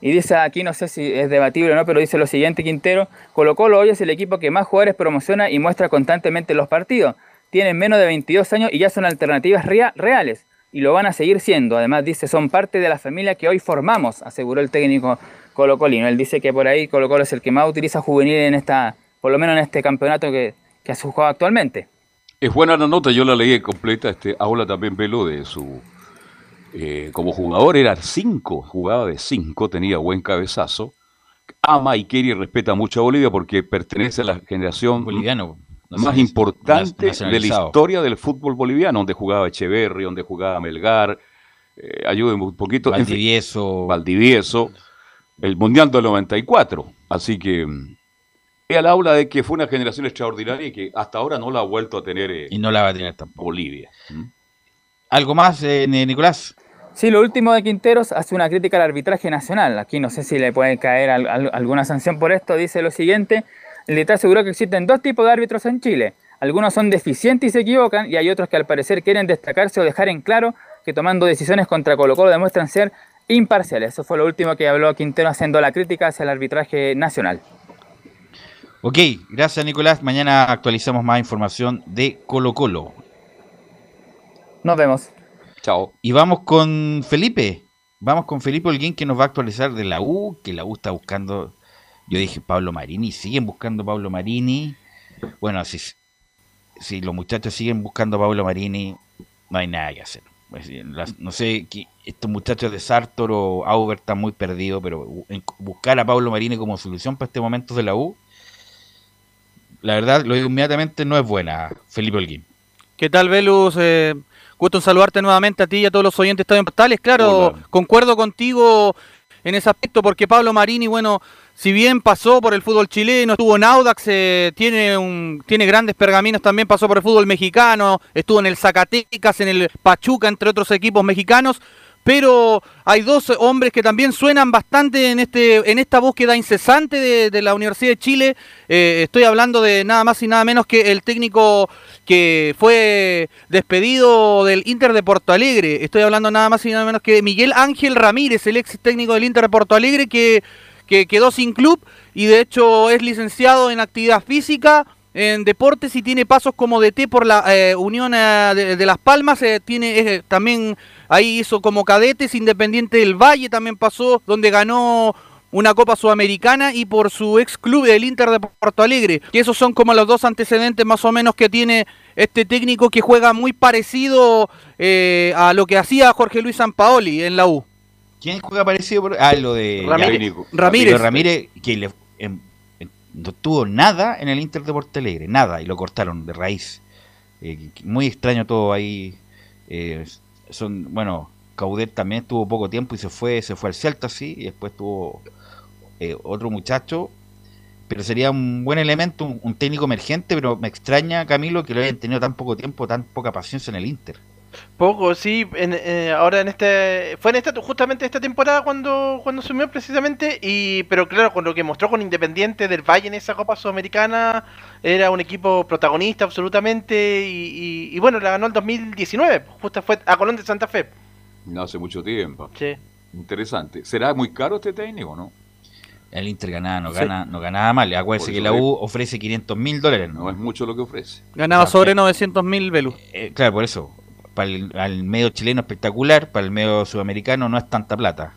Y dice aquí, no sé si es debatible o no, pero dice lo siguiente Quintero, Colo Colo hoy es el equipo que más jugadores promociona y muestra constantemente en los partidos. Tienen menos de 22 años y ya son alternativas rea- reales y lo van a seguir siendo. Además dice, son parte de la familia que hoy formamos, aseguró el técnico colocolino. Él dice que por ahí Colo Colo es el que más utiliza juvenil en esta, por lo menos en este campeonato que, que ha jugado actualmente. Es buena la nota, yo la leí completa. Este, habla también Velo de su. Eh, como jugador era 5, jugaba de 5, tenía buen cabezazo. Ama y quiere y respeta mucho a Bolivia porque pertenece a la generación Boliviano. más importante de la historia del fútbol boliviano, donde jugaba Echeverri, donde jugaba Melgar. Eh, ayúdenme un poquito. En fin, Valdivieso. El Mundial del 94. Así que. mm, Él habla de que fue una generación extraordinaria y que hasta ahora no la ha vuelto a tener eh, Y no la va a tener tampoco. Bolivia. ¿Mm? ¿Algo más, eh, Nicolás? Sí, lo último de Quinteros hace una crítica al arbitraje nacional. Aquí no sé si le puede caer al- al- alguna sanción por esto. Dice lo siguiente, el dictado aseguró que existen dos tipos de árbitros en Chile. Algunos son deficientes y se equivocan y hay otros que al parecer quieren destacarse o dejar en claro que tomando decisiones contra Colo Colo demuestran ser imparciales. Eso fue lo último que habló Quintero haciendo la crítica hacia el arbitraje nacional. Ok, gracias Nicolás. Mañana actualizamos más información de Colo Colo. Nos vemos. Chao. Y vamos con Felipe. Vamos con Felipe Holguín que nos va a actualizar de la U, que la U está buscando. Yo dije Pablo Marini, siguen buscando a Pablo Marini. Bueno, si, si los muchachos siguen buscando a Pablo Marini, no hay nada que hacer. No sé, estos muchachos de Sartor o Auber están muy perdidos, pero buscar a Pablo Marini como solución para este momento de la U, la verdad, lo digo inmediatamente, no es buena, Felipe Holguín. ¿Qué tal, Velus? Eh, gusto en saludarte nuevamente a ti y a todos los oyentes de Estadio Portales. Claro, concuerdo contigo en ese aspecto, porque Pablo Marini, bueno, si bien pasó por el fútbol chileno, estuvo en Audax, eh, tiene, un, tiene grandes pergaminos, también pasó por el fútbol mexicano, estuvo en el Zacatecas, en el Pachuca, entre otros equipos mexicanos, pero hay dos hombres que también suenan bastante en este en esta búsqueda incesante de, la Universidad de Chile. Eh, estoy hablando de nada más y nada menos que el técnico que fue despedido del Inter de Porto Alegre. Estoy hablando nada más y nada menos que Miguel Ángel Ramírez, el ex técnico del Inter de Porto Alegre, que quedó sin club y de hecho es licenciado en actividad física en deportes y tiene pasos como DT por la eh, Unión eh, de, Las Palmas, eh, tiene también ahí hizo como cadetes, Independiente del Valle también pasó, donde ganó una Copa Sudamericana y por su ex club el Inter de Porto Alegre. Y esos son como los dos antecedentes más o menos que tiene este técnico que juega muy parecido a lo que hacía Jorge Luis Sampaoli en la U. ¿Quién juega parecido? Ah, lo de Ramírez. Ramírez. Ramírez, que le, em, no tuvo nada en el Inter de Porto Alegre, nada, y lo cortaron de raíz. Eh, muy extraño todo ahí. Eh, son, bueno, Caudet también tuvo poco tiempo y se fue, se fue al Celta, sí, y después tuvo eh, otro muchacho. Pero sería un buen elemento, un, técnico emergente, pero me extraña, Camilo, que lo hayan tenido tan poco tiempo, tan poca paciencia en el Inter. Poco, sí. En, eh, ahora en este. Fue en esta, justamente esta temporada cuando, cuando sumió precisamente. y Pero claro, con lo que mostró con Independiente del Valle en esa Copa Sudamericana, era un equipo protagonista absolutamente. Y, bueno, la ganó el 2019. Justo fue a Colón de Santa Fe. No hace mucho tiempo. Sí. Interesante. ¿Será muy caro este técnico, no? El Inter ganaba, no, gana, no ganaba mal. Acuérdense que la U ofrece 500 mil dólares. ¿no? es mucho lo que ofrece. Ganaba sobre 900 mil, Velu. Eh, claro, por eso para el medio chileno espectacular, para el medio sudamericano no es tanta plata.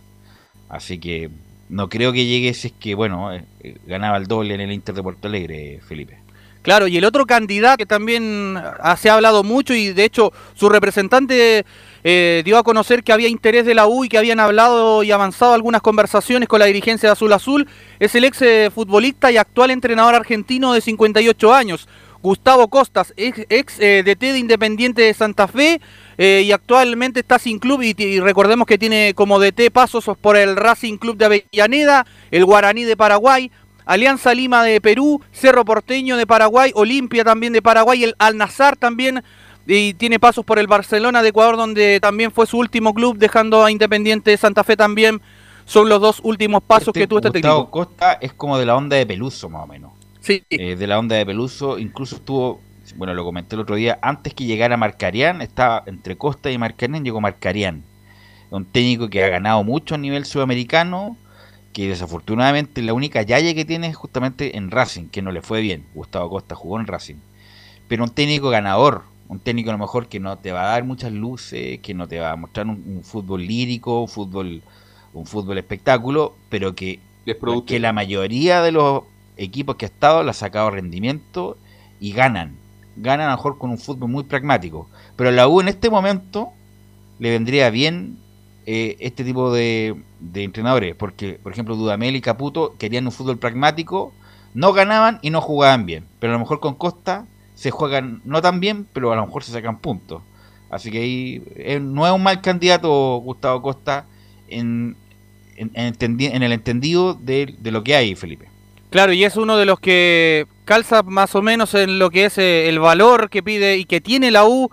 Así que no creo que llegue si es que, bueno, eh, eh, ganaba el doble en el Inter de Porto Alegre, Felipe. Claro, y el otro candidato que también se ha hablado mucho y de hecho su representante eh, dio a conocer que había interés de la U y que habían hablado y avanzado algunas conversaciones con la dirigencia de Azul Azul, es el ex futbolista y actual entrenador argentino de 58 años, Gustavo Costas, ex, ex eh, DT de Independiente de Santa Fe eh, y actualmente está sin club y, recordemos que tiene como DT pasos por el Racing Club de Avellaneda, el Guaraní de Paraguay, Alianza Lima de Perú, Cerro Porteño de Paraguay, Olimpia también de Paraguay, el Al Nazar también y tiene pasos por el Barcelona de Ecuador donde también fue su último club dejando a Independiente de Santa Fe también. Son los dos últimos pasos este que tuvo este Gustavo Costa es como de la onda de Peluso más o menos. Sí. Eh, de la onda de Peluso, incluso estuvo, bueno, lo comenté el otro día, antes que llegara Marcarián, estaba entre Costa y Marcarián, llegó Marcarián. Un técnico que ha ganado mucho a nivel sudamericano, que desafortunadamente la única yaya que tiene es justamente en Racing, que no le fue bien. Gustavo Costa jugó en Racing. Pero un técnico ganador, un técnico a lo mejor que no te va a dar muchas luces, que no te va a mostrar un, fútbol lírico, un fútbol, un fútbol espectáculo, pero que, que la mayoría de los equipos que ha estado le ha sacado rendimiento y ganan. Ganan a lo mejor con un fútbol muy pragmático. Pero la U en este momento le vendría bien eh, este tipo de, entrenadores. Porque, por ejemplo, Dudamel y Caputo querían un fútbol pragmático, no ganaban y no jugaban bien. Pero a lo mejor con Costa se juegan no tan bien, pero a lo mejor se sacan puntos. Así que ahí eh, no es un mal candidato Gustavo Costa en, en, en, el entendido de lo que hay, Felipe. Claro, y es uno de los que calza más o menos en lo que es eh, el valor que pide y que tiene la U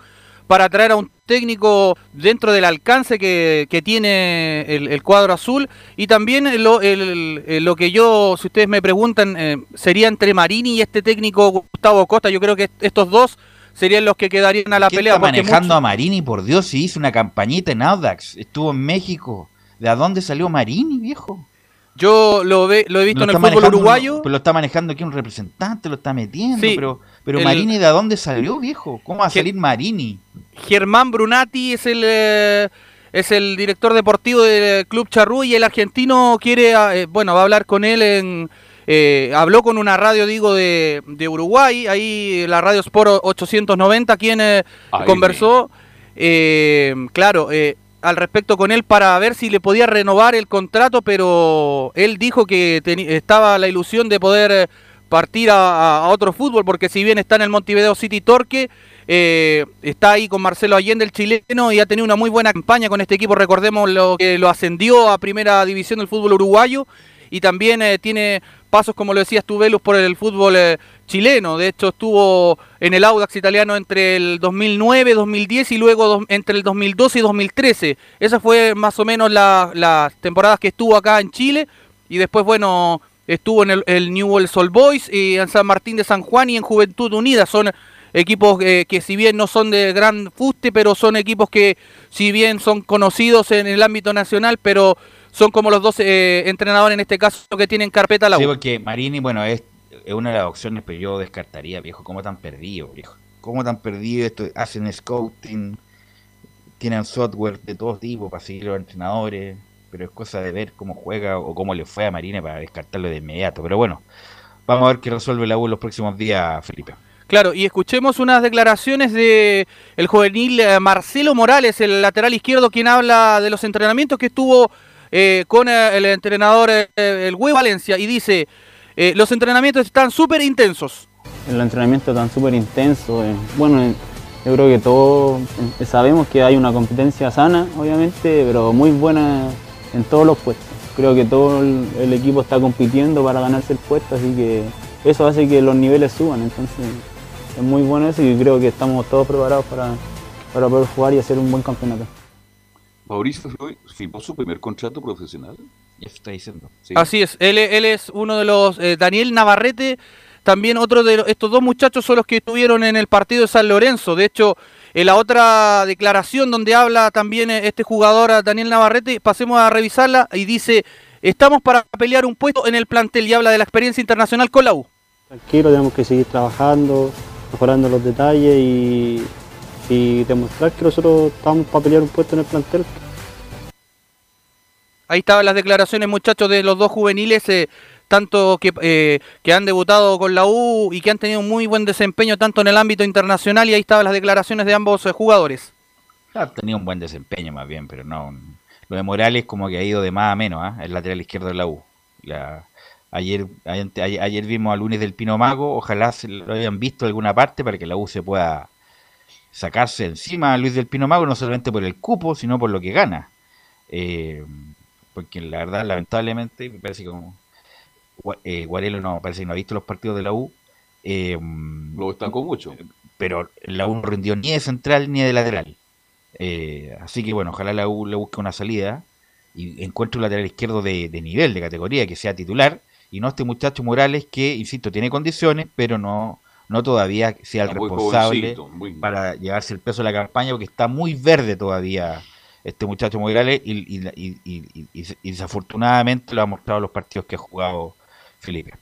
para traer a un técnico dentro del alcance que, tiene el, cuadro azul. Y también lo, lo, que yo, si ustedes me preguntan, eh, sería entre Marini y este técnico Gustavo Costa. Yo creo que estos dos serían los que quedarían a la pelea. Está manejando a Marini, por Dios, si hizo una campañita en Audax, estuvo en México. ¿De dónde salió Marini, viejo? Yo lo, ve, lo he visto en el fútbol uruguayo. pero lo está manejando aquí un representante, lo está metiendo. pero pero Marini, ¿de dónde salió, viejo? ¿Cómo va a salir Marini? Germán Brunati es el eh, es el director deportivo del Club Charrúa y el argentino quiere, eh, bueno, va a hablar con él en... Eh, habló con una radio, digo, de, de, Uruguay, ahí la radio Sport 890, quien eh, conversó, eh, claro, al respecto con él para ver si le podía renovar el contrato, pero él dijo que estaba la ilusión de poder partir a, a, otro fútbol, porque si bien está en el Montevideo City Torque, eh, está ahí con Marcelo Allende, el chileno, y ha tenido una muy buena campaña con este equipo. Recordemos lo que lo ascendió a primera división del fútbol uruguayo y también eh, tiene pasos, como lo decías tú, Velus, por el fútbol eh, chileno. De hecho, estuvo en el Audax italiano entre el 2009, 2010 y luego do, entre el 2012 y 2013. Esa fue más o menos las la temporadas que estuvo acá en Chile. Y después, bueno, estuvo en el, el Newell's Old Boys y en San Martín de San Juan y en Juventud Unida. Son equipos eh, que si bien no son de gran fuste, pero son equipos que si bien son conocidos en el ámbito nacional, pero son como los dos eh, entrenadores en este caso que tienen carpeta la Sí, porque Marini, bueno, es, es, una de las opciones, pero yo descartaría, viejo, ¿cómo tan perdido, viejo? ¿Cómo tan perdido esto? Hacen scouting, tienen software de todo tipo para seguir los entrenadores, pero es cosa de ver cómo juega o cómo le fue a Marini para descartarlo de inmediato. Pero bueno, vamos a ver qué resuelve la U en los próximos días, Felipe. Claro, y escuchemos unas declaraciones de el juvenil eh, Marcelo Morales, el lateral izquierdo, quien habla de los entrenamientos que estuvo eh, con eh, el entrenador eh, el Huevo Valencia y dice, los entrenamientos están súper intensos. El entrenamiento están súper intenso. bueno, yo creo que todos sabemos que hay una competencia sana, obviamente, pero muy buena en todos los puestos. Creo que todo el, el equipo está compitiendo para ganarse el puesto, así que eso hace que los niveles suban. Entonces es muy bueno eso y creo que estamos todos preparados para, para poder jugar y hacer un buen campeonato. Mauricio firmó su primer contrato profesional. Ya está diciendo. Sí. Así es, él, él, es uno de los. Eh, Daniel Navarrete, también otro de los, estos dos muchachos son los que estuvieron en el partido de San Lorenzo. De hecho, en la otra declaración donde habla también este jugador Daniel Navarrete, pasemos a revisarla y dice: Estamos para pelear un puesto en el plantel y habla de la experiencia internacional con la U. Tranquilo, tenemos que seguir trabajando, mejorando los detalles y, y demostrar que nosotros estamos para pelear un puesto en el plantel. Ahí estaban las declaraciones, muchachos, de los dos juveniles, eh, tanto que, eh, que han debutado con la U y que han tenido un muy buen desempeño tanto en el ámbito internacional y ahí estaban las declaraciones de ambos eh, jugadores. Ha tenido un buen desempeño más bien, pero no... Lo de Morales como que ha ido de más a menos, ¿eh? el lateral izquierdo de la U. La, ayer, ayer, ayer vimos a Lunes del Pino Mago, ojalá se lo hayan visto en alguna parte para que la U se pueda sacarse encima a Luis del Pino Mago, no solamente por el cupo, sino por lo que gana. Eh, porque la verdad, lamentablemente, me parece que como eh, Guarelo no, parece que no ha visto los partidos de la U. Eh, lo destacó mucho. Pero la U no rindió ni de central ni de lateral. Eh, así que bueno, ojalá la U le busque una salida y encuentre un lateral izquierdo de, de, nivel, de categoría, que sea titular, y no este muchacho Morales que, insisto, tiene condiciones, pero no, no todavía sea el responsable para llevarse el peso de la campaña, porque está muy verde todavía este muchacho Morales y, y, y, y, desafortunadamente lo ha mostrado los partidos que ha jugado Felipe.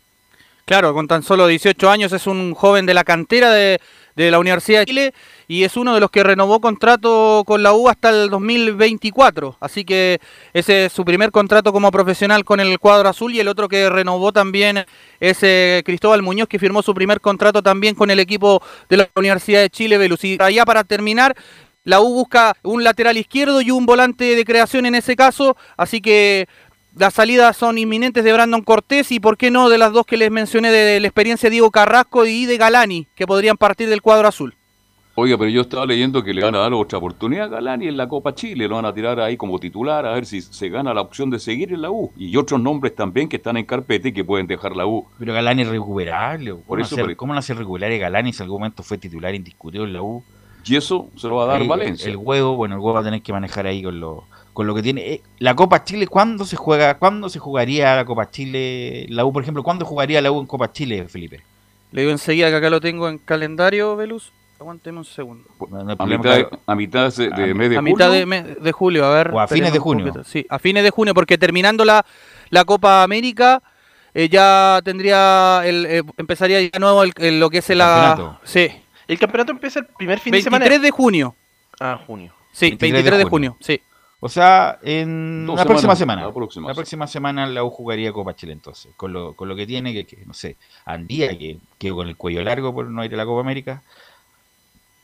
Claro, con tan solo 18 años es un joven de la cantera de, de la Universidad de Chile y es uno de los que renovó contrato con la U hasta el 2024. Así que ese es su primer contrato como profesional con el cuadro azul y el otro que renovó también es eh, Cristóbal Muñoz que firmó su primer contrato también con el equipo de la Universidad de Chile, Velus. Y allá para terminar, la U busca un lateral izquierdo y un volante de creación en ese caso, así que las salidas son inminentes de Brandon Cortés y por qué no de las dos que les mencioné de, la experiencia de Diego Carrasco y de Galani, que podrían partir del cuadro azul. Oiga, pero yo estaba leyendo que le van a dar otra oportunidad a Galani en la Copa Chile, lo van a tirar ahí como titular a ver si se gana la opción de seguir en la U. Y otros nombres también que están en carpeta y que pueden dejar la U. Pero Galani es recuperable. ¿Cómo, por eso, hacer, pero... ¿cómo no hace recuperar Galani si en algún momento fue titular indiscutido en la U? Y eso se lo va a dar el, Valencia. El huevo, bueno, el huevo va a tener que manejar ahí con lo, con lo que tiene. Eh, la Copa Chile, ¿cuándo se juega? ¿Cuándo se jugaría la Copa Chile? La U, por ejemplo, ¿cuándo jugaría la U en Copa Chile, Felipe? Le digo enseguida que acá lo tengo en calendario, Velus. Aguánteme un segundo. No, no a, mitad de, a, mitad de, de, mes de a julio. mitad de, mes de julio, a ver. O a fines de junio. Sí, a fines de junio, porque terminando la, la Copa América, eh, ya tendría, el, eh, empezaría de nuevo el, el, lo que es el, campeonato. Sí. El campeonato empieza el primer fin 23 de semana. de junio. Ah, junio. Sí, 23, de, junio. sí. O sea, en la próxima semana. la próxima La próxima semana la U jugaría Copa Chile entonces. Con lo, con lo que tiene, que, que, no sé, Andía, que, que con el cuello largo por no ir a la Copa América.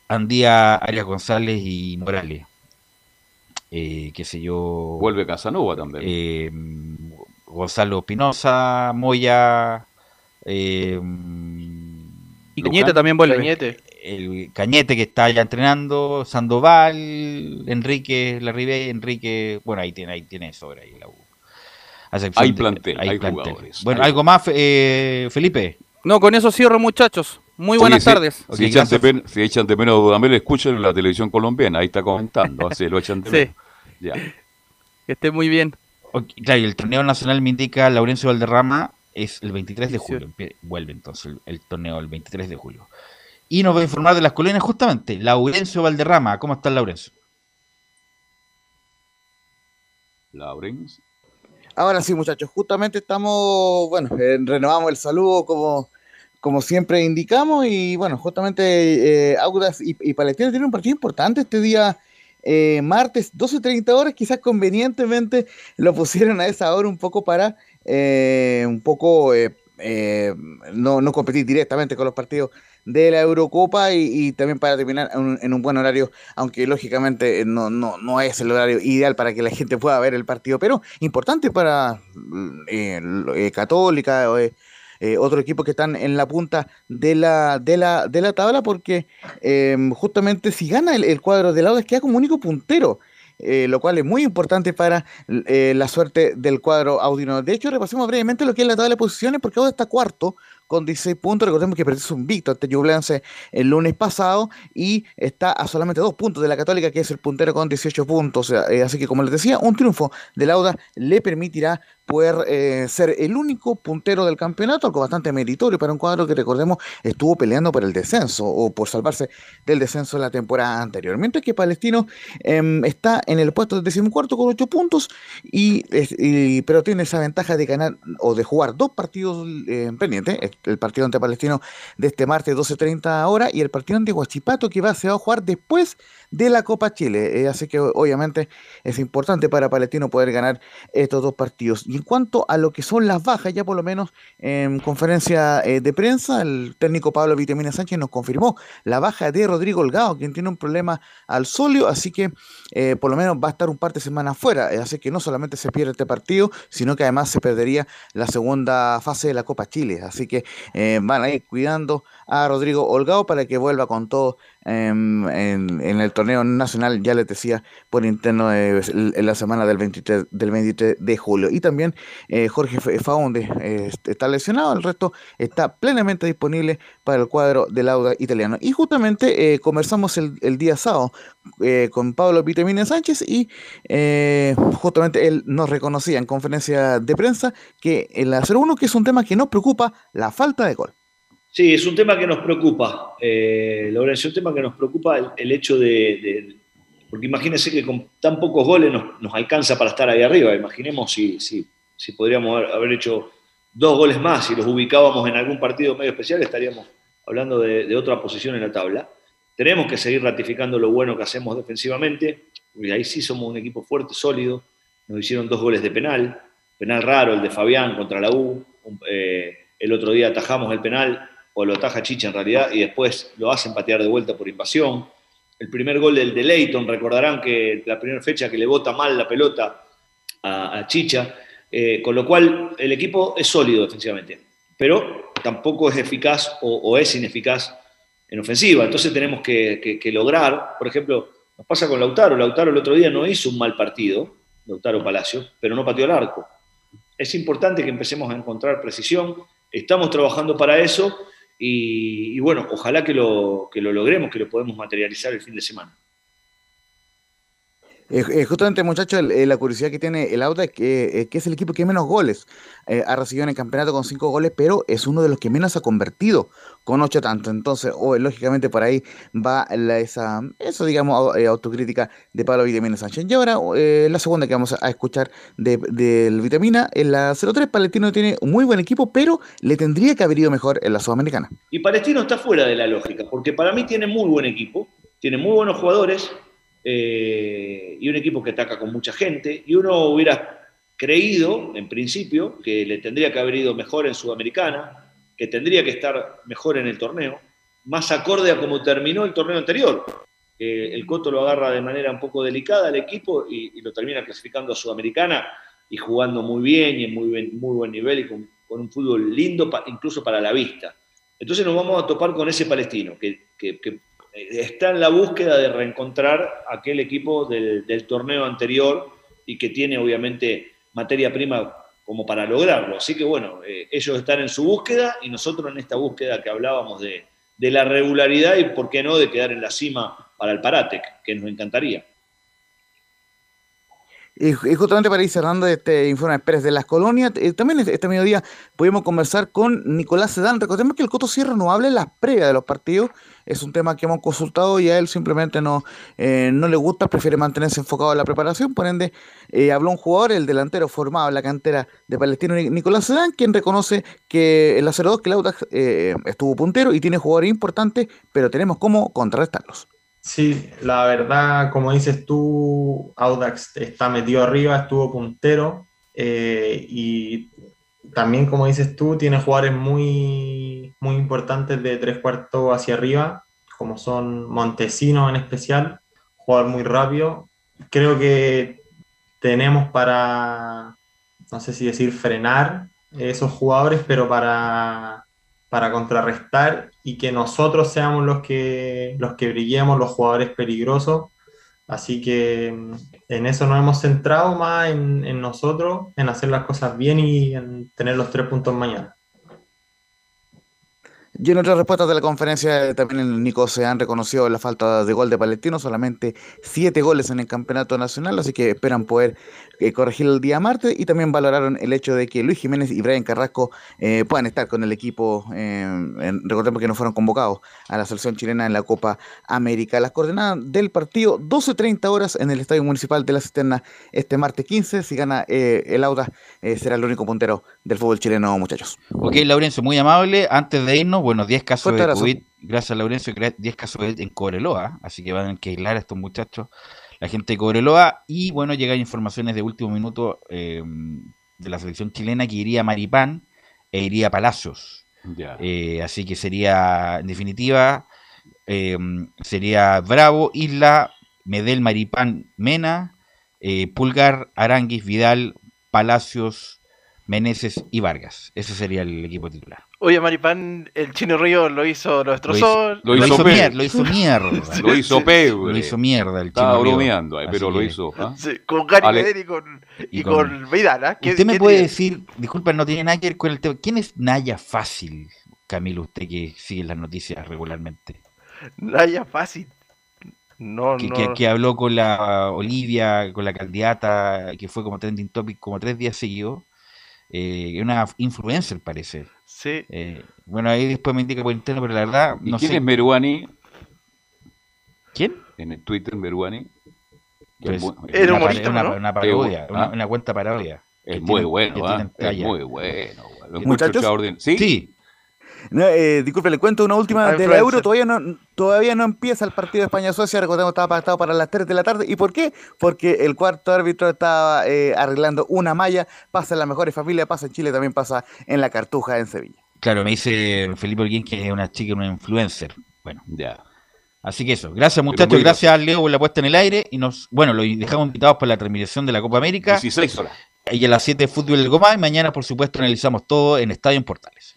Andía, Arias González y Morales. Eh, qué sé yo. Vuelve Casanova también. eh, Gonzalo Pinoza, Moya. eh, Y Cañete también vuelve. Cañete. El Cañete que está ya entrenando, Sandoval, Enrique Larribey, Enrique, bueno, ahí tiene, ahí tiene sobra ahí la U. Hay plantel, hay jugadores. Bueno, Hay- algo más, eh, Felipe. No, con eso cierro, muchachos. Muy buenas tardes. Si, Ok, echan de pen- si echan de menos a Dudamel, escuchen la televisión colombiana. Ahí está comentando. Así lo echan de Sí. menos. Ya. Que esté muy bien. Claro, y el torneo nacional me indica Laurencio Valderrama es el 23 de julio. Vuelve entonces el, el torneo el 23 de julio. Y nos va a informar de las colinas justamente. Laurencio Valderrama. ¿Cómo está Laurencio? Laurens. Ahora sí, muchachos, justamente estamos, bueno, eh, renovamos el saludo como, como siempre indicamos y bueno, justamente eh, Audas y, y Palestina tienen un partido importante este día eh, martes, 12.30 horas, quizás convenientemente lo pusieron a esa hora un poco para eh, un poco eh, eh, no, no competir directamente con los partidos de la Eurocopa y, también para terminar en un, en un buen horario, aunque lógicamente eh, no, no, no es el horario ideal para que la gente pueda ver el partido, pero importante para mm, eh, eh, Católica, eh, eh, otro equipo que están en la punta de la, de la, de la tabla, porque eh, justamente si gana el, cuadro de Laudas queda como único puntero. lo cual es muy importante para eh, la suerte del cuadro audino. De hecho, repasemos brevemente lo que es la tabla de posiciones, porque ahora está cuarto con 16 puntos. Recordemos que perdió un Víctor ante Ñublense el lunes pasado y está a solamente dos puntos de la Católica, que es el puntero con 18 puntos. Eh, así que, como les decía, un triunfo de Lauda le permitirá poder eh, ser el único puntero del campeonato, algo bastante meritorio para un cuadro que recordemos estuvo peleando por el descenso o por salvarse del descenso la temporada anterior. Mientras que Palestino em, está en el puesto del decimocuarto con 8 puntos, y, pero tiene esa ventaja de ganar o de jugar dos partidos eh, pendientes, el- partido ante Palestino de este martes 12.30 horas y el partido ante Huachipato que va, se va a jugar después de la Copa Chile. Eh, así que obviamente es importante para Palestino poder ganar estos dos partidos. Y en cuanto a lo que son las bajas, ya por lo menos en conferencia eh, de prensa, el técnico Pablo Vitamina Sánchez nos confirmó la baja de Rodrigo Holgado, quien tiene un problema al solio, así que eh, por lo menos va a estar un par de semanas fuera. Así que no solamente se pierde este partido, sino que además se perdería la segunda fase de la Copa Chile. Así que van a ir cuidando a Rodrigo Holgado para que vuelva con todo em, en, el torneo nacional, ya les decía, por interno eh, en la semana del 23, del 23 de julio. Y también eh, Jorge Fa- Faunde eh, está lesionado, el resto está plenamente disponible para el cuadro del Auda italiano. Y justamente eh, conversamos el, día sábado con Pablo Vitamina Sánchez y justamente él nos reconocía en conferencia de prensa que el 0-1 que es un tema que nos preocupa, la falta de gol. Sí, es un tema que nos preocupa, eh, Lorenzo, un tema que nos preocupa el, hecho de, Porque imagínense que con tan pocos goles nos, alcanza para estar ahí arriba. Imaginemos si, si, si podríamos haber, haber hecho dos goles más y los ubicábamos en algún partido medio especial, estaríamos hablando de, otra posición en la tabla. Tenemos que seguir ratificando lo bueno que hacemos defensivamente, y ahí sí somos un equipo fuerte, sólido. Nos hicieron dos goles de penal, penal raro, el de Fabián contra la U. eh, el otro día atajamos el penal, o lo ataja Chicha en realidad, y después lo hacen patear de vuelta por invasión. El primer gol del de Leighton, recordarán que la primera fecha que le bota mal la pelota a, Chicha, eh, con lo cual el equipo es sólido defensivamente, pero tampoco es eficaz o, es ineficaz en ofensiva. Entonces tenemos que, que- que lograr, por ejemplo, nos pasa con Lautaro. Lautaro el otro día no hizo un mal partido, Lautaro Palacio, pero no pateó el arco. Es importante que empecemos a encontrar precisión. Estamos trabajando para eso y, y bueno, ojalá que lo, que lo logremos, que lo podemos materializar el fin de semana. Eh, eh, justamente, muchachos, eh, la curiosidad que tiene el Auda es que, es el equipo que menos goles ha recibido en el campeonato con cinco goles, pero es uno de los que menos ha convertido con ocho tanto. Entonces, lógicamente, por ahí va esa, digamos, au- autocrítica de Pablo Vitamina Sánchez. Y ahora, la segunda que vamos a escuchar de- del Vitamina, en la 03, Palestino tiene un muy buen equipo, pero le tendría que haber ido mejor en la Sudamericana. Y Palestino está fuera de la lógica, porque para mí tiene muy buen equipo, tiene muy buenos jugadores, eh, y un equipo que ataca con mucha gente, y uno hubiera creído, en principio, que le tendría que haber ido mejor en Sudamericana, que tendría que estar mejor en el torneo, más acorde a cómo terminó el torneo anterior. el Coto lo agarra de manera un poco delicada al equipo y, lo termina clasificando a Sudamericana y jugando muy bien y en muy buen nivel y con, un fútbol lindo, incluso para la vista. Entonces nos vamos a topar con ese palestino, que, está en la búsqueda de reencontrar aquel equipo del, torneo anterior y que tiene obviamente materia prima como para lograrlo. Así que bueno, eh, ellos están en su búsqueda y nosotros en esta búsqueda que hablábamos de, de la regularidad y, por qué no, de quedar en la cima para el Paratec, que nos encantaría. Y, justamente para ir cerrando este informe Pérez de las colonias, eh, también este, este mediodía pudimos conversar con Nicolás Sedán. Recordemos que el Coto cierra no habla en las previas de los partidos. Es un tema que hemos consultado y a él simplemente no, eh, no le gusta, prefiere mantenerse enfocado en la preparación. Por ende, eh, habló un jugador, el delantero formado en la cantera de Palestino, Nicolás Sedán, quien reconoce que el 0-2, que el Audax estuvo puntero y tiene jugadores importantes, pero tenemos cómo contrarrestarlos. Sí, la verdad, como dices tú, Audax está metido arriba, estuvo puntero eh, y también, como dices tú, tiene jugadores muy, muy importantes de tres cuartos hacia arriba, como son Montesino en especial, jugador muy rápido. Creo que tenemos para, no sé si decir frenar esos jugadores, pero para para contrarrestar y que nosotros seamos los que, los que brillemos, los jugadores peligrosos. Así que mm, en eso nos hemos centrado más en, en nosotros, en hacer las cosas bien y en tener los tres puntos mañana. Y en otras respuestas de la conferencia, también el Nico se han reconocido la falta de gol de Palestino, solamente siete goles en el campeonato nacional, así que esperan poder eh, corregir el día martes y también valoraron el hecho de que Luis Jiménez y Brian Carrasco eh, puedan estar con el equipo, eh, recordemos que no fueron convocados a la selección chilena en la Copa América. Las coordenadas del partido, 12.30 horas en el Estadio Municipal de la Cisterna este martes 15, si gana el Auda será el único puntero del fútbol chileno, muchachos. Ok, Laurencio, muy amable, antes de irnos, bueno, 10 casos de COVID, gracias Laurencio, 10 casos de en Cobreloa, así que van a que aislar a estos muchachos, la gente de Cobreloa, y bueno, llegan informaciones de último minuto eh, de la selección chilena que iría a Maripán e iría a Palacios. Eh, así que sería, en definitiva, eh, sería Bravo, Isla, Medel, Maripán, Mena, Pulgar, Aranguis, Vidal, Palacios, Meneses y Vargas. Ese sería el equipo titular. Oye, Maripán, el Chino Río lo hizo, lo destrozó. Lo hizo, mierda. Lo hizo mierda. lo hizo Lo hizo mierda el Chino Estaba bromeando, pero lo hizo. ¿ah? con Gary y con, y, con, Vidal. ¿ah? Usted me puede decir, disculpa, no tiene nada que ver con el tema. ¿Quién es Naya Fácil, Camilo, usted que sigue las noticias regularmente? Naya Fácil. No, que, no. Que, que, habló con la Olivia, con la candidata, que fue como trending topic como tres días seguidos. Eh, una influencer, parece. Sí. Eh, bueno, ahí después me indica por interno, pero la verdad. No quién es Meruani? ¿Quién? En el Twitter, Meruani. Pues, era humorista, una, ¿no? una, parodia, una, una, cuenta parodia. Es muy bueno, ¿ah? Es muy bueno. Muchachos, ¿Sí? sí. No, eh, disculpe, le cuento una última de la Euro. Todavía no, todavía no empieza el partido de España-Suecia. Recordemos estaba pactado para las 3 de la tarde. ¿Y por qué? Porque el cuarto árbitro estaba eh, arreglando una malla. Pasa en las mejores familias, pasa en Chile, también pasa en la Cartuja, en Sevilla. Claro, me dice Felipe Olguín que es una chica, una influencer. Bueno, ya. Así que eso. Gracias, muchachos. Gracias, Leo por la puesta en el aire. Y nos, bueno, lo dejamos invitados para la transmisión de la Copa América. 16 horas. Y a las 7 de fútbol del Goma. Y mañana, por supuesto, analizamos todo en Estadio en Portales.